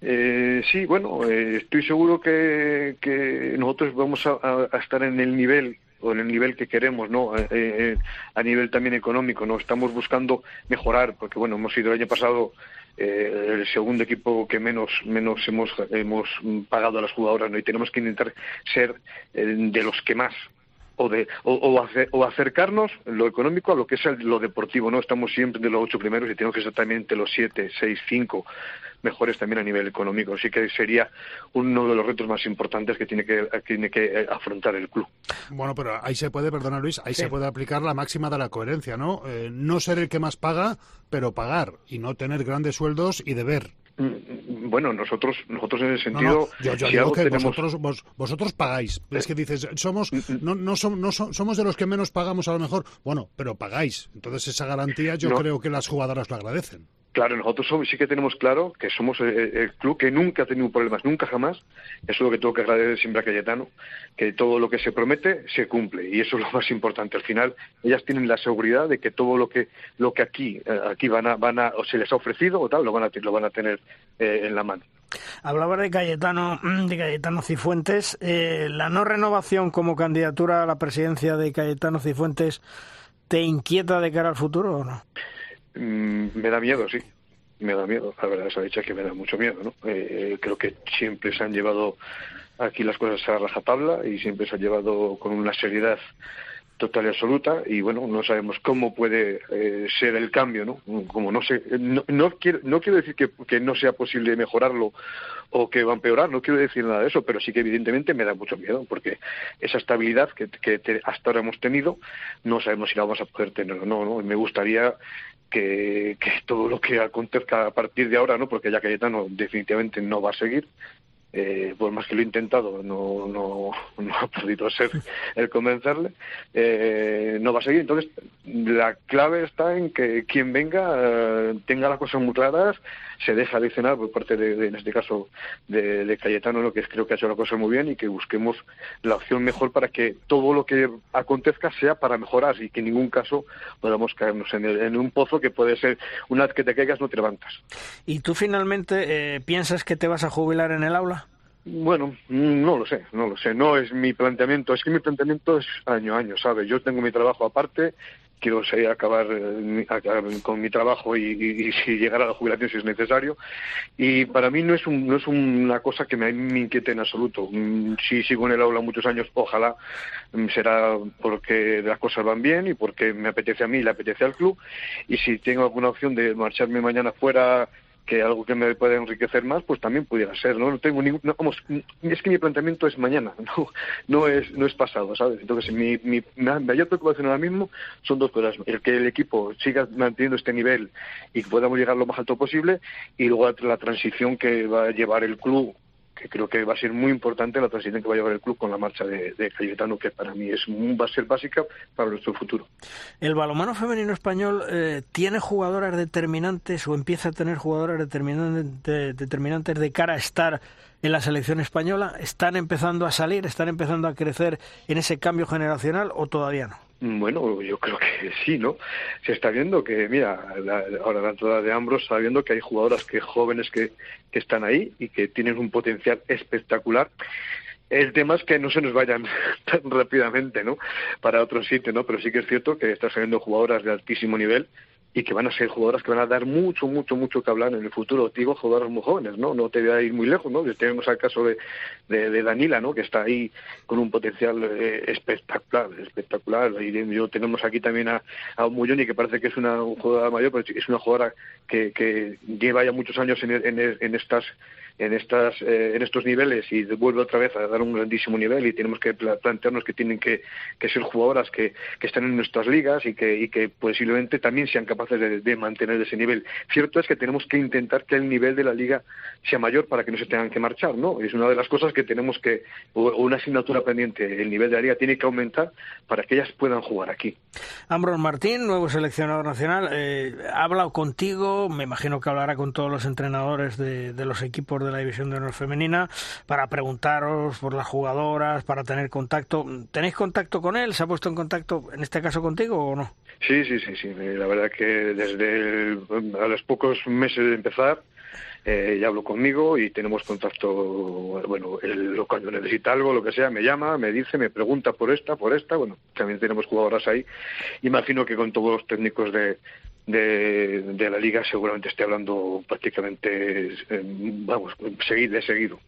S8: Eh, sí, bueno, eh, estoy seguro que, nosotros vamos a, estar en el nivel o en el nivel que queremos, ¿no? Eh, eh, a nivel también económico, ¿no? Estamos buscando mejorar, porque bueno, hemos sido el año pasado el segundo equipo que menos menos hemos hemos pagado a las jugadoras, ¿no? Y tenemos que intentar ser de los que más o de o, o, acercarnos lo económico a lo que es lo deportivo no estamos siempre de los ocho primeros y tenemos que estar también entre los siete seis cinco mejores también a nivel económico. Así que sería uno de los retos más importantes que tiene que tiene que eh, afrontar el club.
S4: Bueno pero ahí se puede perdona Luis ahí se puede aplicar la máxima de la coherencia no eh, no ser el que más paga pero pagar y no tener grandes sueldos y deber
S8: bueno, nosotros, nosotros en ese sentido,
S4: yo, digo que vosotros, vosotros pagáis. Es que dices, somos, mm, mm. no, no, no, somos de los que menos pagamos a lo mejor. Bueno, pero pagáis. Entonces esa garantía yo creo que las jugadoras lo agradecen.
S8: Claro, nosotros sí que tenemos claro que somos el, club que nunca ha tenido problemas, nunca jamás. Eso es lo que tengo que agradecer siempre a Cayetano, que todo lo que se promete se cumple y eso es lo más importante. Al final, ellas tienen la seguridad de que todo lo que lo que aquí eh, aquí van a van a o se les ha ofrecido o tal lo van a lo van a tener eh, en la mano.
S2: Hablaba de Cayetano de Cayetano Cifuentes, eh, la no renovación como candidatura a la presidencia de Cayetano Cifuentes, ¿te inquieta de cara al futuro o no?
S8: Mm, me da miedo, sí. Me da miedo. La verdad, esa dicha que me da mucho miedo, ¿no? Eh, creo que siempre se han llevado aquí las cosas a rajatabla y siempre se han llevado con una seriedad total y absoluta y bueno no sabemos cómo puede eh, ser el cambio no como no sé no, quiero no quiero decir que, que, no sea posible mejorarlo o que va a empeorar no quiero decir nada de eso pero sí que evidentemente me da mucho miedo porque esa estabilidad que, que hasta ahora hemos tenido no sabemos si la vamos a poder tener o no no me gustaría que, que todo lo que acontezca a partir de ahora no porque ya Cayetano definitivamente no va a seguir eh, por más que lo he intentado, no, no, no ha podido ser el convencerle, eh, no va a seguir. Entonces, la clave está en que quien venga eh, tenga las cosas muy claras, se deja adicionar por parte de, en este caso, de, de, Cayetano, lo que creo que ha hecho la cosa muy bien y que busquemos la opción mejor para que todo lo que acontezca sea para mejorar y que en ningún caso podamos caernos en, en un pozo que puede ser una vez que te caigas no te levantas.
S2: ¿Y tú finalmente piensas que te vas a jubilar en el aula?
S8: Bueno, no lo sé, no lo sé. No es mi planteamiento. Es que mi planteamiento es año a año, ¿sabes? Yo tengo mi trabajo aparte, quiero seguir acabar, eh, con mi trabajo y, si llegar a la jubilación si es necesario. Y para mí no es, no es una cosa que me, inquiete en absoluto. Mm, si sigo en el aula muchos años, ojalá mm, será porque las cosas van bien y porque me apetece a mí y le apetece al club. Y si tengo alguna opción de marcharme mañana fuera que algo que me pueda enriquecer más, pues también pudiera ser, ¿no? No tengo ningún, vamos, es que mi planteamiento es mañana, no, no es, no es pasado, ¿sabes? Entonces, mi, mi mayor preocupación ahora mismo son dos cosas, el que el equipo siga manteniendo este nivel y podamos llegar lo más alto posible, y luego la transición que va a llevar el club que creo que va a ser muy importante la transición que va a llevar el club con la marcha de, Cayetano, que para mí es va a ser básica para nuestro futuro.
S2: ¿El balomano femenino español eh, tiene jugadoras determinantes o empieza a tener jugadoras determinantes de cara a estar en la selección española? ¿Están empezando a salir, están empezando a crecer en ese cambio generacional o todavía no?
S8: Bueno, yo creo que sí, ¿no? Se está viendo que, mira, ahora la entrada de Ambros está viendo que hay jugadoras que jóvenes que, que están ahí y que tienen un potencial espectacular. El tema es que no se nos vayan tan rápidamente, ¿no? Para otro sitio, ¿no? Pero sí que es cierto que están saliendo jugadoras de altísimo nivel y que van a ser jugadoras que van a dar mucho, mucho, mucho que hablar en el futuro. Digo, jugadoras muy jóvenes, ¿no? No te voy a ir muy lejos, ¿no? Tenemos el caso de, de, Danila, ¿no? Que está ahí con un potencial eh, espectacular, espectacular. Y yo tenemos aquí también a, a Muyoni, que parece que es una jugadora mayor, pero es una jugadora que, que lleva ya muchos años en, en estas en, estas, eh, en estos niveles y vuelve otra vez a dar un grandísimo nivel y tenemos que plantearnos que tienen que, que ser jugadoras que, que, están en nuestras ligas y que, y que posiblemente también sean capaces de, mantener ese nivel. Cierto es que tenemos que intentar que el nivel de la liga sea mayor para que no se tengan que marchar, ¿no? Es una de las cosas que tenemos que, o una asignatura pendiente, el nivel de la liga tiene que aumentar para que ellas puedan jugar aquí.
S2: Ambros Martín, nuevo seleccionador nacional, eh, ha hablado contigo, me imagino que hablará con todos los entrenadores de, de los equipos de la División de Honor Femenina para preguntaros por las jugadoras, para tener contacto. ¿Tenéis contacto con él? ¿Se ha puesto en contacto en este caso contigo o no?
S8: Sí, sí, sí, sí. La verdad que desde a los pocos meses de empezar eh, ya hablo conmigo y tenemos contacto, bueno, él, cuando necesita algo, lo que sea, me llama, me dice, me pregunta por esta, por esta, bueno, también tenemos jugadoras ahí. Imagino que con todos los técnicos de, de, la liga seguramente esté hablando prácticamente, eh, vamos, seguido, de seguido.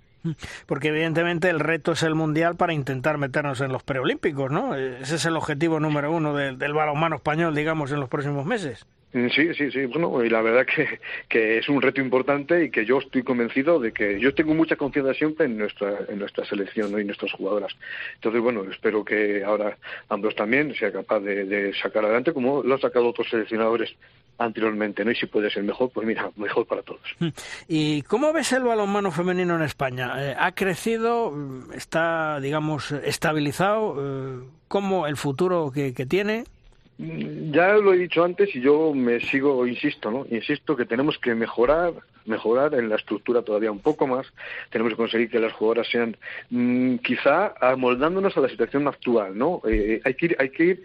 S2: Porque evidentemente el reto es el mundial para intentar meternos en los preolímpicos, ¿no? Ese es el objetivo número uno del, del balonmano español, digamos, en los próximos meses.
S8: Mm, sí, sí, sí. Bueno, y la verdad que, que es un reto importante y que yo estoy convencido de que yo tengo mucha confianza siempre en nuestra, en nuestra selección y nuestras jugadoras. Entonces, bueno, espero que ahora ambos también sea capaz de, sacar adelante como lo han sacado otros seleccionadores anteriormente, ¿no? Y si puede ser mejor, pues mira, mejor para todos.
S2: ¿Y cómo ves el balonmano femenino en España? Eh, ¿Ha crecido? ¿Está, digamos, estabilizado? Eh, ¿Cómo el futuro que, que tiene?
S8: Ya lo he dicho antes y yo me sigo, insisto, ¿no? Insisto que tenemos que mejorar, mejorar en la estructura todavía un poco más. Tenemos que conseguir que las jugadoras sean, mmm, quizá, amoldándonos a la situación actual, ¿no? Eh, hay que ir, hay que ir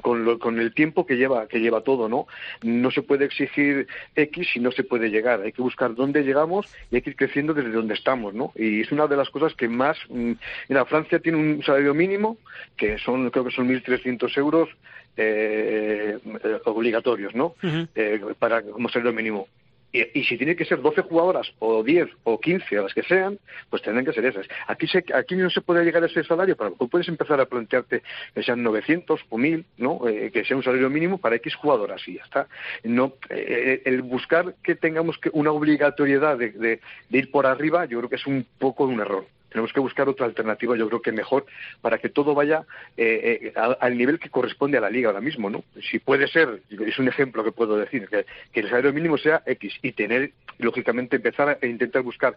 S8: con, lo, con el tiempo que lleva, que lleva todo, ¿no? No se puede exigir X si no se puede llegar. Hay que buscar dónde llegamos y hay que ir creciendo desde donde estamos, ¿no? Y es una de las cosas que más, mmm, mira, Francia tiene un salario mínimo que son, creo que son 1.300 euros eh, obligatorios, ¿no? Uh -huh. eh, para como salario mínimo. Y, y, si tiene que ser 12 jugadoras o 10 o 15 o las que sean, pues tendrán que ser esas. Aquí, se, aquí no se puede llegar a ese salario, pero tú puedes empezar a plantearte que sean 900 o 1000, ¿no? Eh, que sea un salario mínimo para X jugadoras y ya está. No, eh, el buscar que tengamos que una obligatoriedad de, de, de ir por arriba, yo creo que es un poco un error tenemos que buscar otra alternativa, yo creo que mejor, para que todo vaya eh, eh, al nivel que corresponde a la liga ahora mismo, ¿no? Si puede ser, es un ejemplo que puedo decir, que, que el salario mínimo sea X y tener, lógicamente, empezar a intentar buscar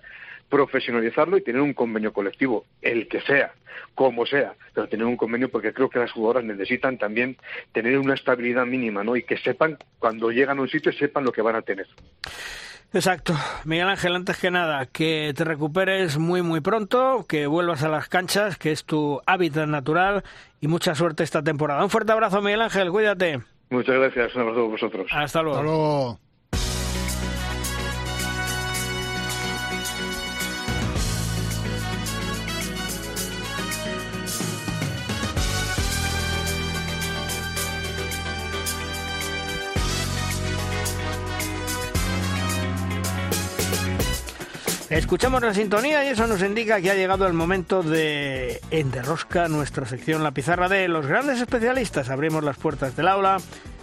S8: profesionalizarlo y tener un convenio colectivo, el que sea, como sea, pero tener un convenio porque creo que las jugadoras necesitan también tener una estabilidad mínima, ¿no? Y que sepan, cuando llegan a un sitio, sepan lo que van a tener.
S2: Exacto. Miguel Ángel, antes que nada, que te recuperes muy, muy pronto, que vuelvas a las canchas, que es tu hábitat natural y mucha suerte esta temporada. Un fuerte abrazo, Miguel Ángel, cuídate.
S8: Muchas gracias, un abrazo a vosotros.
S2: Hasta luego.
S4: Hasta luego.
S2: Escuchamos la sintonía y eso nos indica que ha llegado el momento de Enderrosca, nuestra sección La Pizarra de los grandes especialistas. Abrimos las puertas del aula,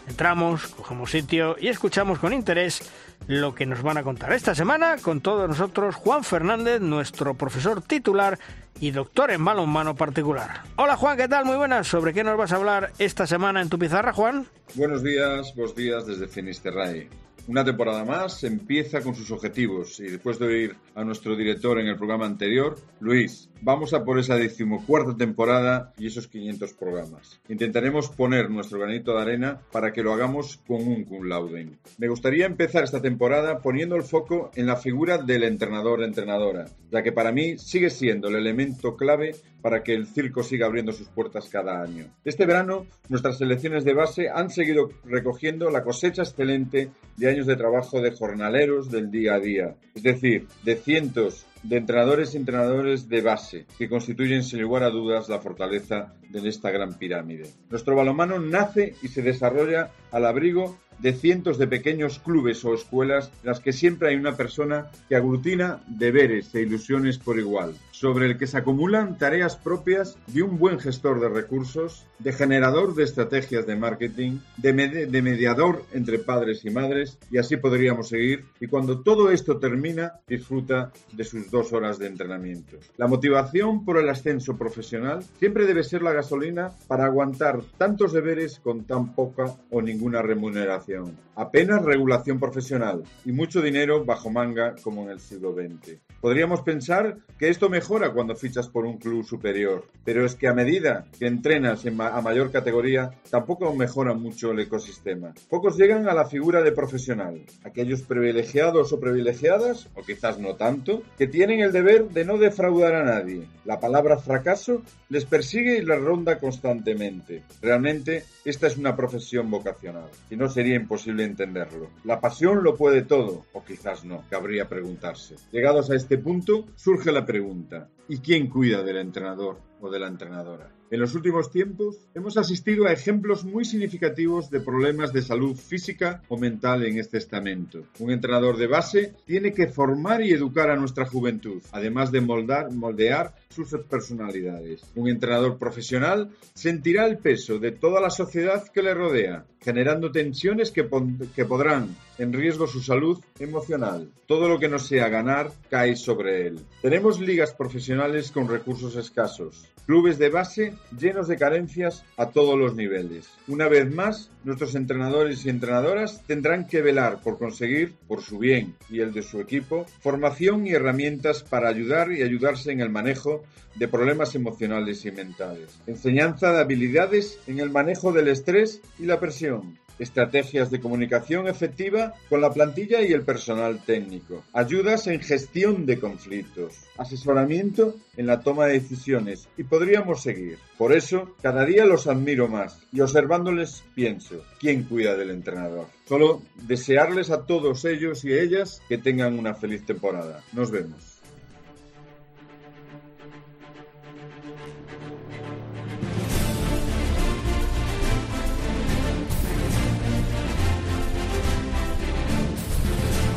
S2: entramos, cogemos sitio y escuchamos con interés lo que nos van a contar. Esta semana con todos nosotros Juan Fernández, nuestro profesor titular y doctor en balonmano particular. Hola Juan, ¿qué tal? Muy buenas. ¿Sobre qué nos vas a hablar esta semana en tu pizarra, Juan?
S9: Buenos días, buenos días desde Finisterrae. Una temporada más empieza con sus objetivos. Y después de oír a nuestro director en el programa anterior, Luis, vamos a por esa decimocuarta temporada y esos 500 programas. Intentaremos poner nuestro granito de arena para que lo hagamos con un cum laude. Me gustaría empezar esta temporada poniendo el foco en la figura del entrenador-entrenadora, ya que para mí sigue siendo el elemento clave para que el circo siga abriendo sus puertas cada año. Este verano, nuestras selecciones de base han seguido recogiendo la cosecha excelente de años de trabajo de jornaleros del día a día, es decir, de cientos de entrenadores y entrenadores de base, que constituyen sin lugar a dudas la fortaleza de esta gran pirámide. Nuestro balonmano nace y se desarrolla al abrigo de cientos de pequeños clubes o escuelas en las que siempre hay una persona que aglutina deberes e ilusiones por igual, sobre el que se acumulan tareas propias de un buen gestor de recursos, de generador de estrategias de marketing, de, med de mediador entre padres y madres, y así podríamos seguir, y cuando todo esto termina, disfruta de sus dos horas de entrenamiento. La motivación por el ascenso profesional siempre debe ser la gasolina para aguantar tantos deberes con tan poca o ninguna remuneración apenas regulación profesional y mucho dinero bajo manga como en el siglo XX. Podríamos pensar que esto mejora cuando fichas por un club superior, pero es que a medida que entrenas en ma a mayor categoría, tampoco mejora mucho el ecosistema. Pocos llegan a la figura de profesional, aquellos privilegiados o privilegiadas, o quizás no tanto, que tienen el deber de no defraudar a nadie. La palabra fracaso les persigue y les ronda constantemente. Realmente, esta es una profesión vocacional, y no sería imposible entenderlo. La pasión lo puede todo, o quizás no, cabría preguntarse. Llegados a este punto, surge la pregunta, ¿y quién cuida del entrenador o de la entrenadora? En los últimos tiempos hemos asistido a ejemplos muy significativos de problemas de salud física o mental en este estamento. Un entrenador de base tiene que formar y educar a nuestra juventud, además de moldar, moldear sus personalidades. Un entrenador profesional sentirá el peso de toda la sociedad que le rodea, generando tensiones que, que podrán en riesgo su salud emocional. Todo lo que no sea ganar cae sobre él. Tenemos ligas profesionales con recursos escasos, clubes de base llenos de carencias a todos los niveles. Una vez más, nuestros entrenadores y entrenadoras tendrán que velar por conseguir, por su bien y el de su equipo, formación y herramientas para ayudar y ayudarse en el manejo de problemas emocionales y mentales. Enseñanza de habilidades en el manejo del estrés y la presión estrategias de comunicación efectiva con la plantilla y el personal técnico, ayudas en gestión de conflictos, asesoramiento en la toma de decisiones y podríamos seguir. Por eso, cada día los admiro más y observándoles pienso, ¿quién cuida del entrenador? Solo desearles a todos ellos y ellas que tengan una feliz temporada. Nos vemos.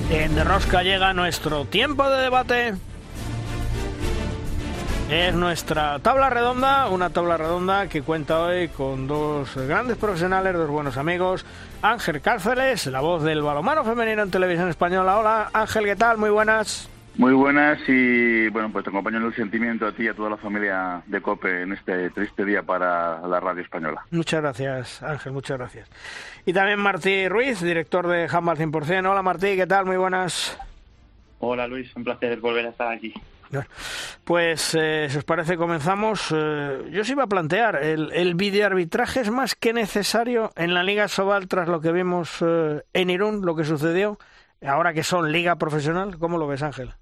S2: En De Rosca llega nuestro tiempo de debate. Es nuestra tabla redonda, una tabla redonda que cuenta hoy con dos grandes profesionales, dos buenos amigos. Ángel Cárceles, la voz del balomano femenino en televisión española. Hola Ángel, ¿qué tal? Muy buenas.
S10: Muy buenas y bueno, pues te acompaño en el sentimiento a ti y a toda la familia de COPE en este triste día para la radio española.
S2: Muchas gracias Ángel, muchas gracias. Y también Martí Ruiz, director de Handball 100%. Hola Martí, ¿qué tal? Muy buenas.
S11: Hola Luis, un placer volver a estar aquí.
S2: Pues, eh, si os parece, comenzamos. Eh, yo os iba a plantear, ¿el, el videoarbitraje es más que necesario en la Liga Sobal tras lo que vimos eh, en Irún, lo que sucedió, ahora que son Liga Profesional? ¿Cómo lo ves, Ángel?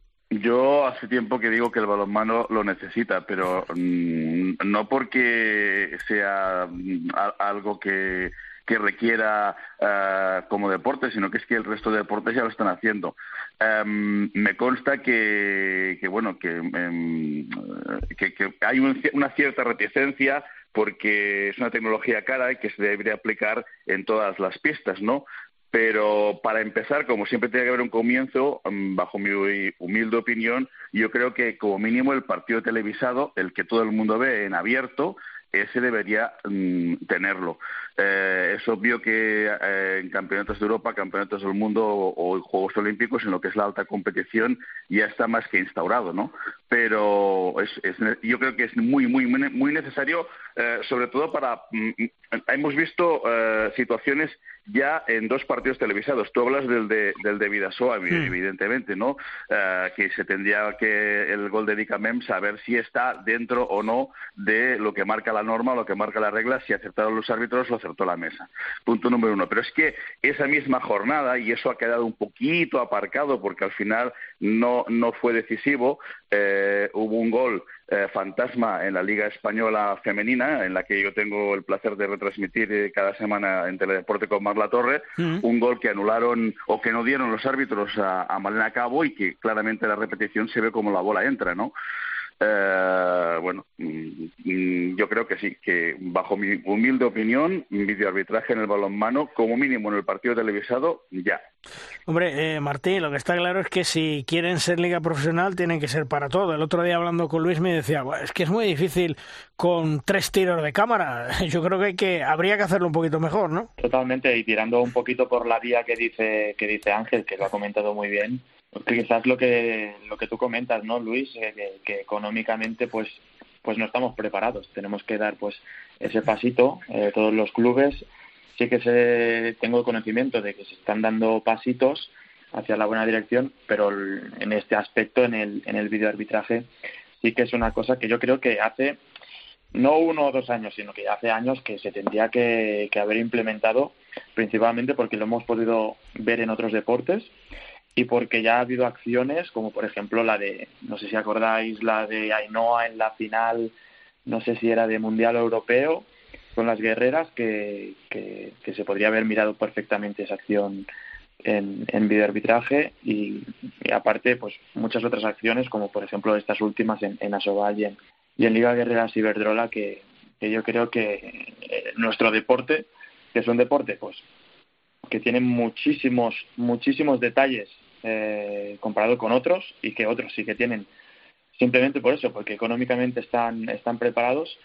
S10: Yo hace tiempo que digo que el balonmano lo necesita, pero mm, no porque sea mm, algo que, requiera uh, como deporte, sino que es que el resto de deportes ya lo están haciendo. Um, me consta que, que bueno, que, um, que hay un, una cierta reticencia porque es una tecnología cara y que se debería aplicar en todas las pistas, ¿no? Pero para empezar, como siempre tiene que haber un comienzo, mm, bajo mi humilde opinión, yo creo que como mínimo el partido televisado, el que todo el mundo ve en abierto, ese debería mm, tenerlo. Eh, es obvio que eh, en campeonatos de Europa, campeonatos del mundo o, en Juegos Olímpicos, en lo que es la alta competición, ya está más que instaurado, ¿no? Pero es, es, yo creo que es muy, muy, muy necesario, eh, sobre todo para. Mm, hemos visto eh, situaciones ya en dos partidos televisados. Tú hablas del de, del de Vidasoa, evidentemente, ¿no? Uh, que se tendría que el gol de Dicamem saber si está dentro o no de lo que marca la norma lo que marca la regla, si acertaron los árbitros o acertó la mesa. Punto número uno. Pero es que esa misma jornada, y eso ha quedado un poquito aparcado porque al final no, no fue decisivo, eh, hubo un gol eh, fantasma en la Liga Española Femenina, en la que yo tengo el placer de retransmitir eh, cada semana en Teledeporte con Mar La Torre, mm. un gol que anularon o que no dieron los árbitros a, a Malena Cabo y que claramente la repetición se ve como la bola entra, ¿no? Eh, bueno, mm, yo creo que sí, que bajo mi humilde opinión, videoarbitraje en el balonmano, como mínimo en el partido televisado, ya.
S2: Hombre, eh, Martín, lo que está claro es que si quieren ser liga profesional tienen que ser para todo. El otro día hablando con Luis me decía, es que es muy difícil con tres tiros de cámara. Yo creo que, hay que habría que hacerlo un poquito mejor, ¿no?
S11: Totalmente, y tirando un poquito por la vía que dice que dice Ángel, que lo ha comentado muy bien quizás lo que lo que tú comentas no Luis eh, que, que, económicamente pues pues no estamos preparados. Tenemos que dar pues ese pasito eh, todos los clubes. Sí que se tengo conocimiento de que se están dando pasitos hacia la buena dirección pero en este aspecto en el en el videoarbitraje sí que es una cosa que yo creo que hace no uno o dos años, sino que hace años que se tendría que, que haber implementado, principalmente porque lo hemos podido ver en otros deportes y porque ya ha habido acciones como por ejemplo la de, no sé si acordáis, la de Ainhoa en la final, no sé si era de Mundial Europeo, con las guerreras, que, que, se podría haber mirado perfectamente esa acción en, en videoarbitraje y, y, aparte pues muchas otras acciones como por ejemplo estas últimas en, en Asobal y en, y en Liga Guerreras Iberdrola que, que yo creo que eh, nuestro deporte, que es un deporte pues que tiene muchísimos, muchísimos detalles eh, comparado con otros y que otros sí que tienen simplemente por eso, porque económicamente están, están preparados.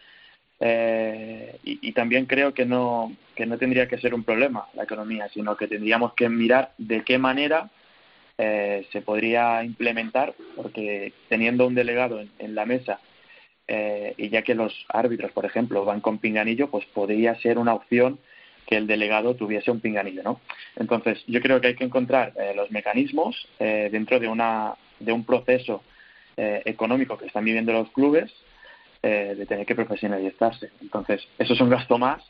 S11: Eh, y, también creo que no, que no tendría que ser un problema la economía, sino que tendríamos que mirar de qué manera eh, se podría implementar, porque teniendo un delegado en, la mesa eh, y ya que los árbitros, por ejemplo, van con pinganillo, pues podría ser una opción que el delegado tuviese un pinganillo, ¿no? Entonces, yo creo que hay que encontrar los mecanismos dentro de, una, de un proceso eh, económico que están viviendo los clubes eh, de tener que profesionalizarse. Entonces, eso es un gasto más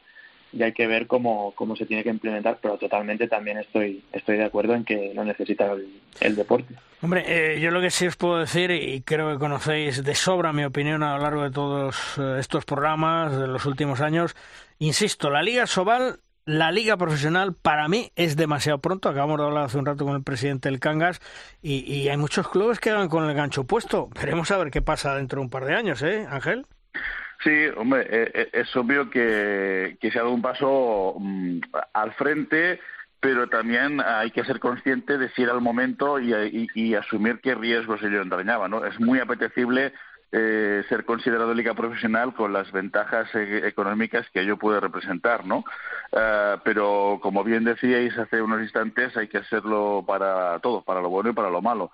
S11: y hay que ver cómo, cómo se tiene que implementar, pero totalmente también estoy, estoy de acuerdo en que lo necesita el, deporte.
S2: Hombre, eh, yo lo que sí os puedo decir, y creo que conocéis de sobra mi opinión a lo largo de todos estos programas de los últimos años, insisto, la Liga Sobal la liga profesional para mí es demasiado pronto. Acabamos de hablar hace un rato con el presidente del Cangas y, hay muchos clubes que van con el gancho puesto. Veremos a ver qué pasa dentro de un par de años, ¿eh, Ángel?
S10: Sí, hombre, eh, eh, es obvio que, se ha dado un paso mm, al frente, pero también hay que ser consciente de si era el momento y, y asumir qué riesgos ello entrañaba. ¿no? Es muy apetecible eh, ser considerado liga profesional con las ventajas eh, económicas que ello puede representar, ¿no? Eh, pero como bien decíais hace unos instantes, hay que hacerlo para todo, para lo bueno y para lo malo,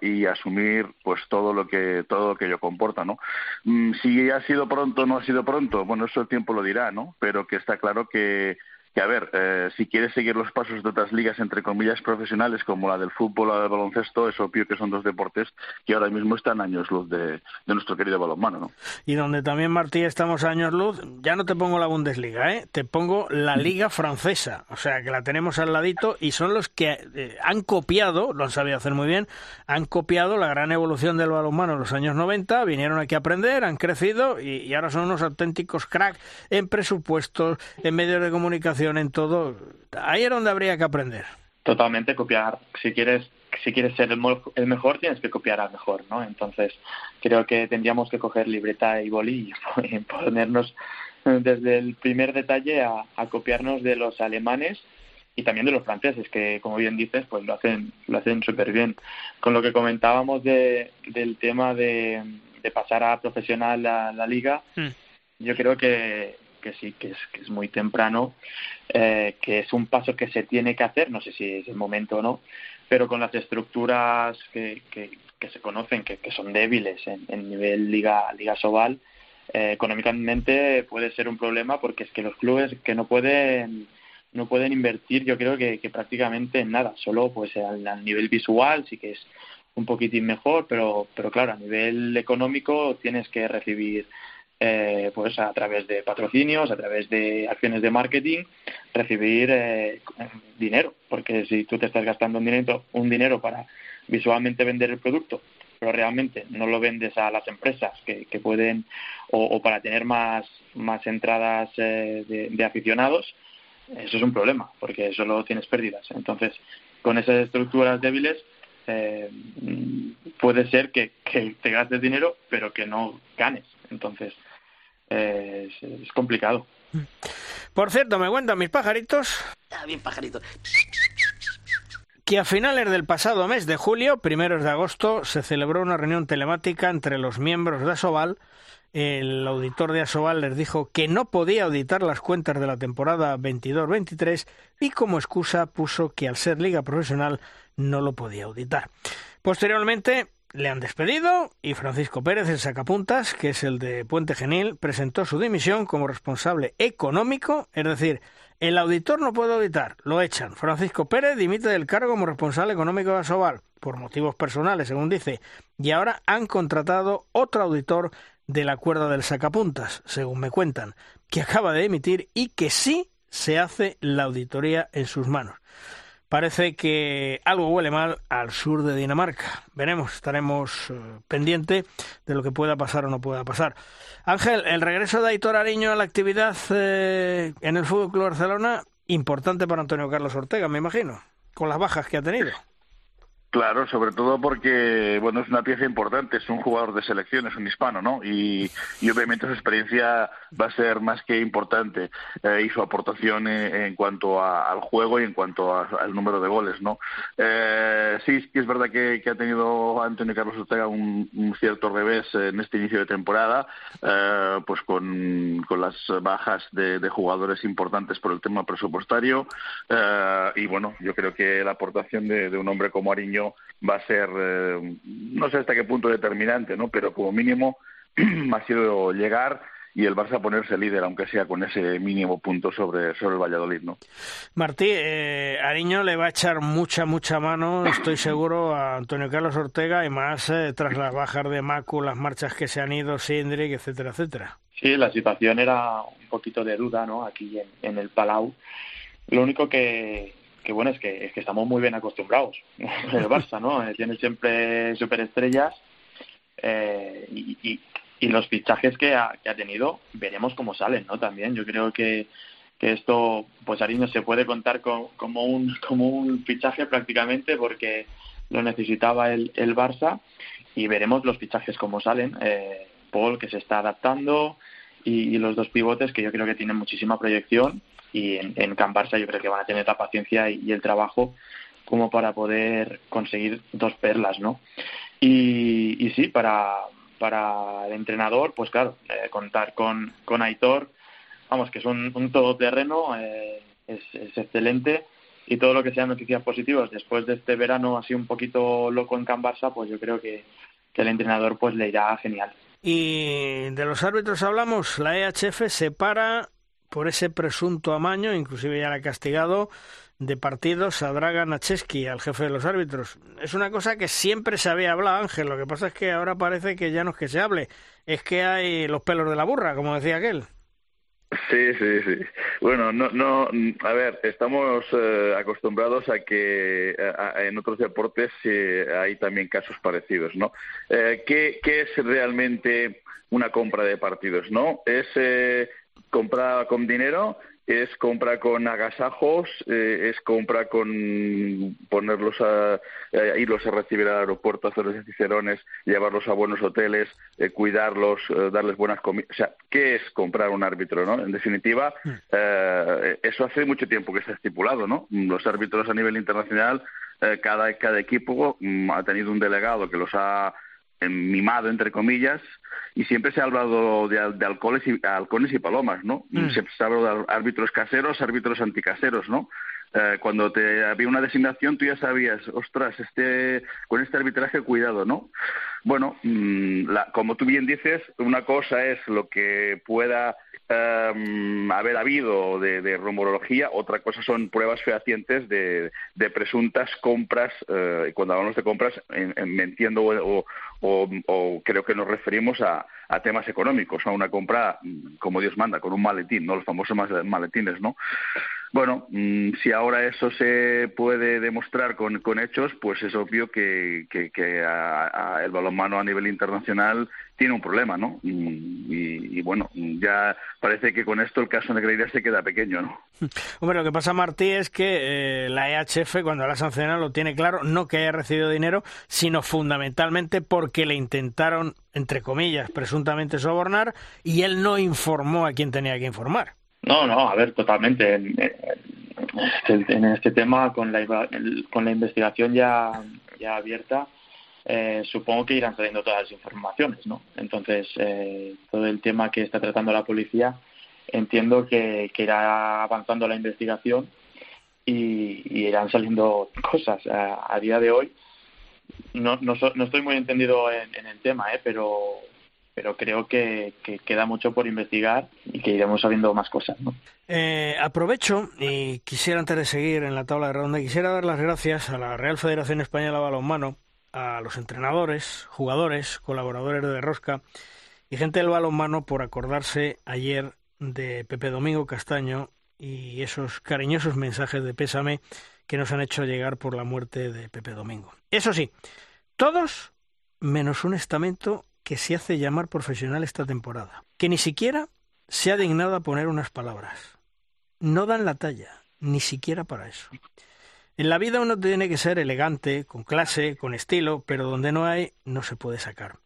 S10: y asumir pues todo lo que todo lo que ello comporta, ¿no? Mm, si ha sido pronto o no ha sido pronto, bueno eso el tiempo lo dirá, ¿no? Pero que está claro que que a ver, eh, si quieres seguir los pasos de otras ligas, entre comillas, profesionales, como la del fútbol o la del baloncesto, es obvio que son dos deportes que ahora mismo están años luz de, nuestro querido balonmano, ¿no?
S2: Y donde también, Martí, estamos años luz, ya no te pongo la Bundesliga, ¿eh? Te pongo la Liga Francesa, o sea, que la tenemos al ladito y son los que eh, han copiado, lo han sabido hacer muy bien, han copiado la gran evolución del balonmano en los años 90, vinieron aquí a aprender, han crecido y, y ahora son unos auténticos cracks en presupuestos, en medios de comunicación, en todo. Ahí es donde habría que aprender.
S11: Totalmente copiar. Si quieres si quieres ser el, mejor, tienes que copiar al mejor, ¿no? Entonces, creo que tendríamos que coger libreta y boli y ponernos desde el primer detalle a, copiarnos de los alemanes y también de los franceses, que como bien dices, pues lo hacen lo hacen súper bien. Con lo que comentábamos de, del tema de, pasar a profesional la, la liga, mm. yo creo que que sí, que es, que es muy temprano, eh, que es un paso que se tiene que hacer, no sé si es el momento o no, pero con las estructuras que, que, se conocen, que, que, son débiles en, en nivel Liga, Liga Sobal, eh, económicamente puede ser un problema porque es que los clubes que no pueden no pueden invertir yo creo que, que prácticamente en nada solo pues al, al, nivel visual sí que es un poquitín mejor pero pero claro a nivel económico tienes que recibir eh, pues a través de patrocinios, a través de acciones de marketing, recibir eh, dinero, porque si tú te estás gastando un dinero, un dinero para visualmente vender el producto, pero realmente no lo vendes a las empresas que, pueden o, para tener más más entradas eh, de, aficionados, eso es un problema, porque solo tienes pérdidas. Entonces, con esas estructuras débiles, puede ser que, que te gastes dinero, pero que no ganes. Entonces, es, complicado.
S2: Por cierto, me cuentan mis pajaritos.
S12: Ah, bien pajaritos.
S2: Que a finales del pasado mes de julio, primeros de agosto, se celebró una reunión telemática entre los miembros de Asobal. El auditor de Asobal les dijo que no podía auditar las cuentas de la temporada 22-23 y como excusa puso que al ser liga profesional no lo podía auditar. Posteriormente, le han despedido y Francisco Pérez, el sacapuntas, que es el de Puente Genil, presentó su dimisión como responsable económico, es decir, el auditor no puede auditar, lo echan. Francisco Pérez dimite del cargo como responsable económico de Asobal, por motivos personales, según dice, y ahora han contratado otro auditor de la cuerda del sacapuntas, según me cuentan, que acaba de emitir y que sí se hace la auditoría en sus manos. Parece que algo huele mal al sur de Dinamarca. Veremos, estaremos eh, pendientes de lo que pueda pasar o no pueda pasar. Ángel, el regreso de Aitor Ariño a la actividad eh, en el Fútbol Club Barcelona, importante para Antonio Carlos Ortega, me imagino, con las bajas que ha tenido.
S10: Claro, sobre todo porque, bueno, es una pieza importante, es un jugador de selección, es un hispano, ¿no? Y, obviamente su experiencia va a ser más que importante eh, y su aportación en, cuanto al juego y en cuanto al número de goles, ¿no? Eh, sí, es verdad que, ha tenido Antonio Carlos Ortega un, cierto revés en este inicio de temporada, eh, pues con, las bajas de, jugadores importantes por el tema presupuestario y, bueno, yo creo que la aportación de un hombre como Ariño va a ser, eh, no sé hasta qué punto determinante, ¿no? Pero como mínimo ha sido llegar y el Barça ponerse líder, aunque sea con ese mínimo punto sobre, sobre el Valladolid, ¿no?
S2: Martí, eh, Ariño le va a echar mucha, mucha mano, estoy seguro, a Antonio Carlos Ortega y más eh, tras las bajas de Macu, las marchas que se han ido, Sindrick, etcétera, etcétera.
S11: Sí, la situación era un poquito de duda, ¿no? Aquí en, en el Palau. Lo único que, que bueno, es que, es que estamos muy bien acostumbrados. El Barça, ¿no? Eh, tiene siempre superestrellas eh, y, y, los fichajes que ha, que ha tenido, veremos cómo salen, ¿no? También yo creo que, que esto, pues Ariño se puede contar con, como, un, como un fichaje prácticamente porque lo necesitaba el, el Barça y veremos los fichajes cómo salen. Eh, Paul, que se está adaptando, y los dos pivotes que yo creo que tienen muchísima proyección y en, en Can Barça yo creo que van a tener la paciencia y, el trabajo como para poder conseguir dos perlas, ¿no? Y, y sí, para, para el entrenador, pues claro, eh, contar con, con Aitor, vamos, que es un, un todoterreno, eh, es, es excelente y todo lo que sean noticias positivas después de este verano así un poquito loco en Can Barça, pues yo creo que, que el entrenador pues le irá genial.
S2: Y de los árbitros hablamos, la EHF separa por ese presunto amaño, inclusive ya le ha castigado, de partidos a Dragan Nacheski, al jefe de los árbitros. Es una cosa que siempre se había hablado, Ángel. Lo que pasa es que ahora parece que ya no es que se hable, es que hay los pelos de la burra, como decía aquel.
S10: Sí, sí, sí. Bueno, no, no, a ver, estamos eh, acostumbrados a que en otros deportes hay también casos parecidos, ¿no? Eh, ¿qué, ¿Qué es realmente una compra de partidos, no? Es eh, compra con dinero, es compra con agasajos, eh, es compra con ponerlos a, eh, irlos a recibir al aeropuerto, hacerles cicerones, llevarlos a buenos hoteles, eh, cuidarlos, darles buenas comidas. O sea, ¿qué es comprar un árbitro, no? En definitiva, hmm. eso hace mucho tiempo que está estipulado, ¿no? Los árbitros a nivel internacional, cada, cada equipo mm, ha tenido un delegado que los ha mimado, entre comillas, y siempre se ha hablado de, alcoholes y, halcones y palomas, ¿no? Mm. Siempre se ha hablado de árbitros caseros, árbitros anticaseros, ¿no? Eh, cuando te había una designación tú ya sabías, ostras, este, con este arbitraje cuidado, ¿no? Bueno, mm, como tú bien dices, una cosa es lo que pueda em, haber habido de, de, rumorología, otra cosa son pruebas fehacientes de, presuntas compras, eh, y cuando hablamos de compras, me entiendo o, o, creo que nos referimos a, a, temas económicos, a una compra mm, como Dios manda, con un maletín, ¿no? Los famosos maletines, ¿no? Bueno, mm, si ahora eso se puede demostrar con, con hechos, pues es obvio que, que, que a el balonmano a nivel internacional tiene un problema, ¿no? Y, bueno, ya parece que con esto el caso de Negreira se queda pequeño, ¿no?
S2: Hombre, lo que pasa, Martí, es que eh, la EHF, cuando la sancionado, lo tiene claro, no que haya recibido dinero, sino fundamentalmente porque le intentaron, entre comillas, presuntamente sobornar y él no informó a quien tenía que informar.
S11: No, no, a ver, totalmente. En, en este tema, con la, con la investigación ya, ya abierta, eh, supongo que irán saliendo todas las informaciones, ¿no? Entonces, eh, todo el tema que está tratando la policía, entiendo que, irá avanzando la investigación y, irán saliendo cosas. A, día de hoy, no, no, no, estoy muy entendido en, el tema, ¿eh? pero pero creo que, queda mucho por investigar y que iremos sabiendo más cosas. ¿no?
S2: Eh, aprovecho y quisiera, antes de seguir en la tabla de ronda, quisiera dar las gracias a la Real Federación Española de Balonmano a los entrenadores, jugadores, colaboradores de Rosca y gente del balonmano por acordarse ayer de Pepe Domingo Castaño y esos cariñosos mensajes de pésame que nos han hecho llegar por la muerte de Pepe Domingo. Eso sí, todos menos un estamento que se hace llamar profesional esta temporada, que ni siquiera se ha dignado a poner unas palabras. No dan la talla, ni siquiera para eso. En la vida uno tiene que ser elegante, con clase, con estilo, pero donde no hay, no se puede sacar.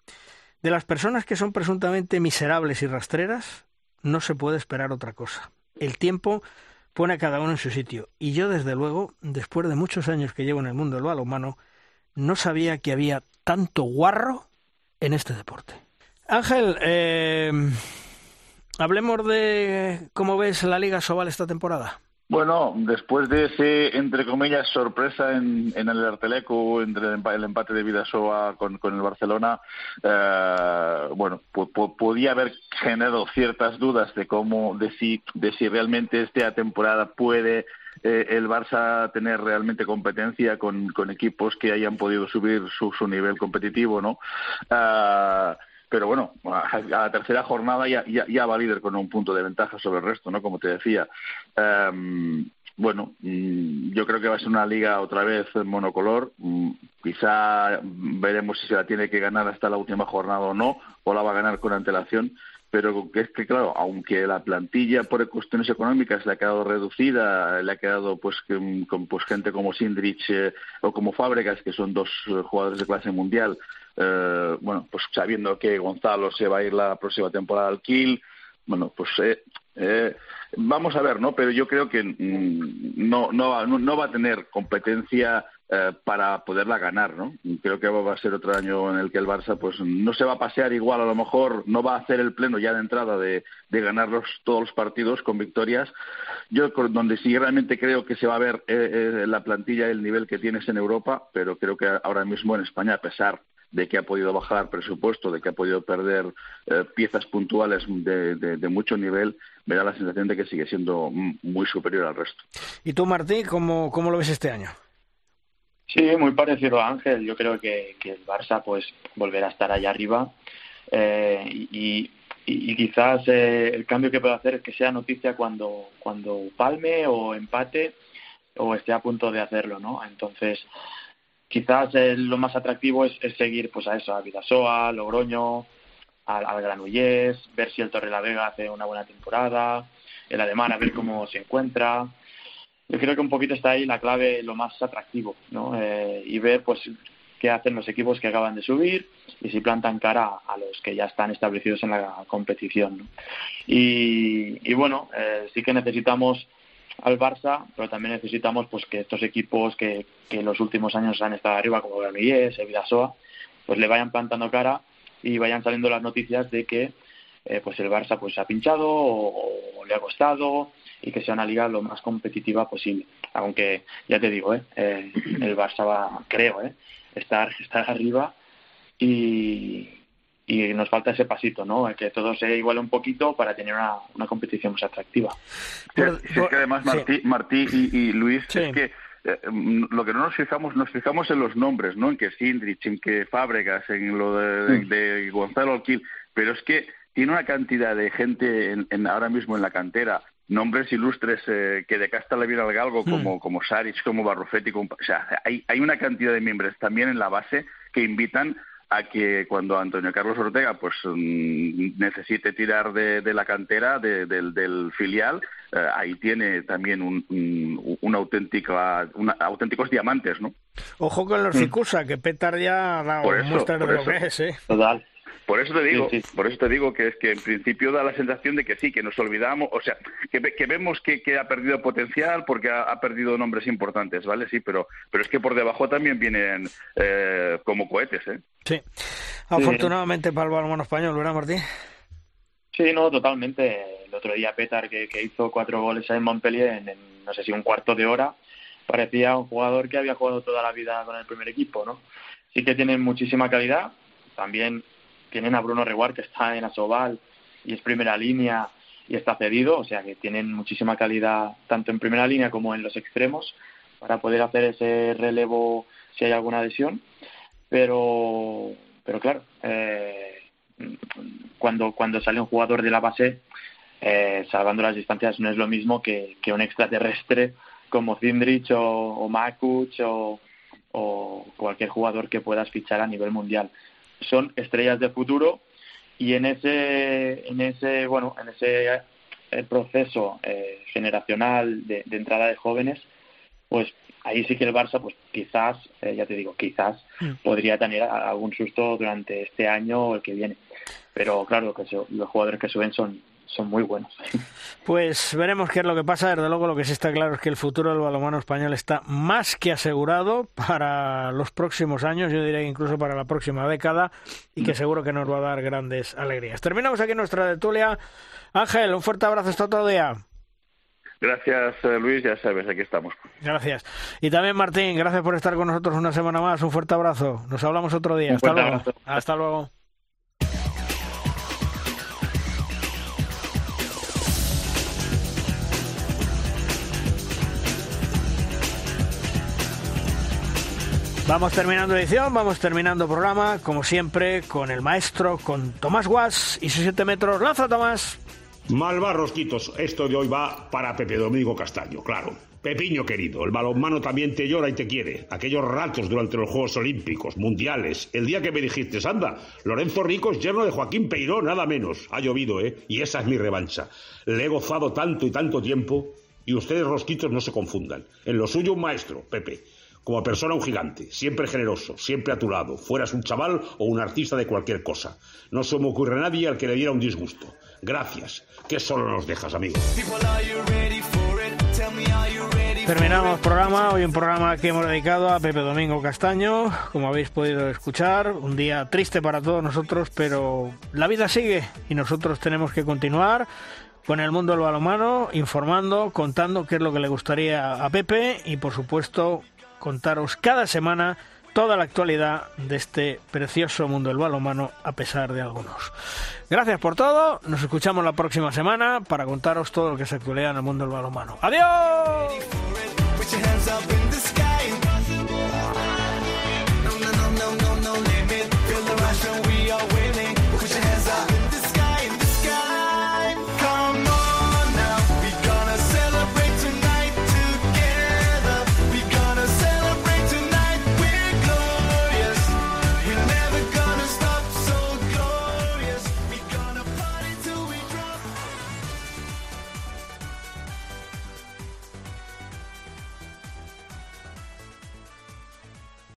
S2: De las personas que son presuntamente miserables y rastreras, no se puede esperar otra cosa. El tiempo pone a cada uno en su sitio. Y yo, desde luego, después de muchos años que llevo en el mundo del balonmano, no sabía que había tanto guarro en este deporte. Ángel, eh, hablemos de cómo ves la Liga Sobal esta temporada.
S10: Bueno, después de ese, entre comillas, sorpresa en, el Arteleco, entre el empate de Vidasoa con, el Barcelona, eh, bueno, podía haber generado ciertas dudas de cómo, de si, de si realmente esta temporada puede eh, el Barça tener realmente competencia con, con, equipos que hayan podido subir su, su nivel competitivo, ¿no? Eh, pero bueno, a, la tercera jornada ya, ya, va líder con un punto de ventaja sobre el resto, ¿no? Como te decía. Um, bueno, mm, yo creo que va a ser una liga otra vez monocolor. Mm, quizá veremos si se la tiene que ganar hasta la última jornada o no, o la va a ganar con antelación. Pero es que, claro, aunque la plantilla por cuestiones económicas le ha quedado reducida, le ha quedado pues con pues, gente como Sindrich eh, o como Fábregas, que son dos eh, jugadores de clase mundial, eh, bueno, pues sabiendo que Gonzalo se va a ir la próxima temporada al Kiel, bueno, pues eh, eh, vamos a ver, ¿no? Pero yo creo que mm, no, no, no va a tener competencia para poderla ganar, ¿no? Creo que va a ser otro año en el que el Barça, pues no se va a pasear igual, a lo mejor no va a hacer el pleno ya de entrada de, de ganar todos los partidos con victorias. Yo, donde sí realmente creo que se va a ver la plantilla el nivel que tienes en Europa, pero creo que ahora mismo en España, a pesar de que ha podido bajar presupuesto, de que ha podido perder eh, piezas puntuales de, mucho nivel, me da la sensación de que sigue siendo muy superior al resto.
S2: ¿Y tú, Martín, cómo, cómo lo ves este año?
S11: Sí, muy parecido a Ángel. Yo creo que, el Barça pues volverá a estar allá arriba eh, y, y, quizás eh, el cambio que puede hacer es que sea noticia cuando, cuando palme o empate o esté a punto de hacerlo, ¿no? Entonces, quizás lo más atractivo es, seguir pues a eso, a Vidasoa, Logroño, al, al Granollers, ver si el Torre la Vega hace una buena temporada, el alemán a ver cómo se encuentra. Yo creo que un poquito está ahí la clave, lo más atractivo, ¿no? Eh, y ver pues qué hacen los equipos que acaban de subir y si plantan cara a los que ya están establecidos en la competición. Y, bueno, eh, sí que necesitamos al Barça, pero también necesitamos pues que estos equipos que, que en los últimos años han estado arriba, como Granollers, Vidasoa, pues le vayan plantando cara y vayan saliendo las noticias de que eh, pues el Barça pues ha pinchado o, le ha costado y que sea una liga lo más competitiva posible. Aunque ya te digo, eh, eh el Barça va, creo, eh, estar, estar arriba y, y nos falta ese pasito, ¿no? Que todo se iguale un poquito para tener una, una competición más atractiva.
S10: es que además Martí, Martí y, Luis, es que eh, lo que no nos fijamos, nos fijamos en los nombres, ¿no? En que Sindrich, en que Fábregas, en lo de, Gonzalo Alquil, pero es que tiene una cantidad de gente en, ahora mismo en la cantera, nombres ilustres eh, que de casta le viene al galgo, como, como Saric, como Barrufetti, o sea, hay, hay una cantidad de miembros también en la base que invitan a que cuando Antonio Carlos Ortega pues mm, necesite tirar de, la cantera del, filial eh, ahí tiene también un, un, auténtica auténticos diamantes no
S2: ojo con los Ficusa que Petar ya ha dado muestras de lo que es ¿eh?
S11: total
S10: por eso te digo, por eso te digo que es que en principio da la sensación de que sí, que nos olvidamos, o sea, que, que vemos que, que, ha perdido potencial porque ha, perdido nombres importantes, ¿vale? Sí, pero, pero es que por debajo también vienen eh, como cohetes, ¿eh?
S2: Sí, afortunadamente para el balonmano español, ¿verdad, Martín?
S11: Sí, no, totalmente. El otro día Petar, que, que hizo cuatro goles en Montpellier en, no sé si un cuarto de hora, parecía un jugador que había jugado toda la vida con el primer equipo, ¿no? Sí que tiene muchísima calidad, también tienen a Bruno Reguar que está en Asobal y es primera línea y está cedido, o sea que tienen muchísima calidad tanto en primera línea como en los extremos para poder hacer ese relevo si hay alguna adhesión, pero pero claro, eh, cuando cuando sale un jugador de la base eh, salvando las distancias no es lo mismo que, un extraterrestre como Zindrich o, o Makuch o, o cualquier jugador que puedas fichar a nivel mundial son estrellas de futuro y en ese, en ese, bueno, en ese eh, proceso eh, generacional de, entrada de jóvenes, pues ahí sí que el Barça, pues quizás, eh, ya te digo, quizás mm. podría tener algún susto durante este año o el que viene. Pero claro, que los jugadores que suben son, son muy buenos.
S2: Pues veremos qué es lo que pasa. Desde luego, lo que sí está claro es que el futuro del balonmano español está más que asegurado para los próximos años, yo diría incluso para la próxima década, y que seguro que nos va a dar grandes alegrías. Terminamos aquí nuestra tertulia. Ángel, un fuerte abrazo hasta otro día.
S10: Gracias, eh, Luis. Ya sabes, aquí estamos.
S2: Gracias. Y también, Martín, gracias por estar con nosotros una semana más. Un fuerte abrazo. Nos hablamos otro día. hasta luego. Hasta luego. Vamos terminando edición, vamos terminando programa, como siempre, con el maestro, con Tomás Guas y sus 7 metros. ¡Lanza, Tomás!
S12: Malva Rosquitos, esto de hoy va para Pepe Domingo Castaño, claro. Pepiño querido, el balonmano también te llora y te quiere. Aquellos ratos durante los Juegos Olímpicos, Mundiales, el día que me dijiste, anda, Lorenzo Rico es yerno de Joaquín Peiró, nada menos. Ha llovido, ¿eh? Y esa es mi revancha. Le he gozado tanto y tanto tiempo, y ustedes, Rosquitos, no se confundan. En lo suyo, un maestro, Pepe como persona un gigante, siempre generoso, siempre a tu lado, fueras un chaval o un artista de cualquier cosa. No se me ocurre a nadie al que le diera un disgusto. Gracias, que solo nos dejas, amigo.
S2: Terminamos programa, hoy un programa que hemos dedicado a Pepe Domingo Castaño, como habéis podido escuchar, un día triste para todos nosotros, pero la vida sigue y nosotros tenemos que continuar con el mundo del balonmano, informando, contando qué es lo que le gustaría a Pepe y por supuesto contaros cada semana toda la actualidad de este precioso mundo del balonmano a pesar de algunos. Gracias por todo, nos escuchamos la próxima semana para contaros todo lo que se actualidad en el mundo del balonmano. ¡Adiós!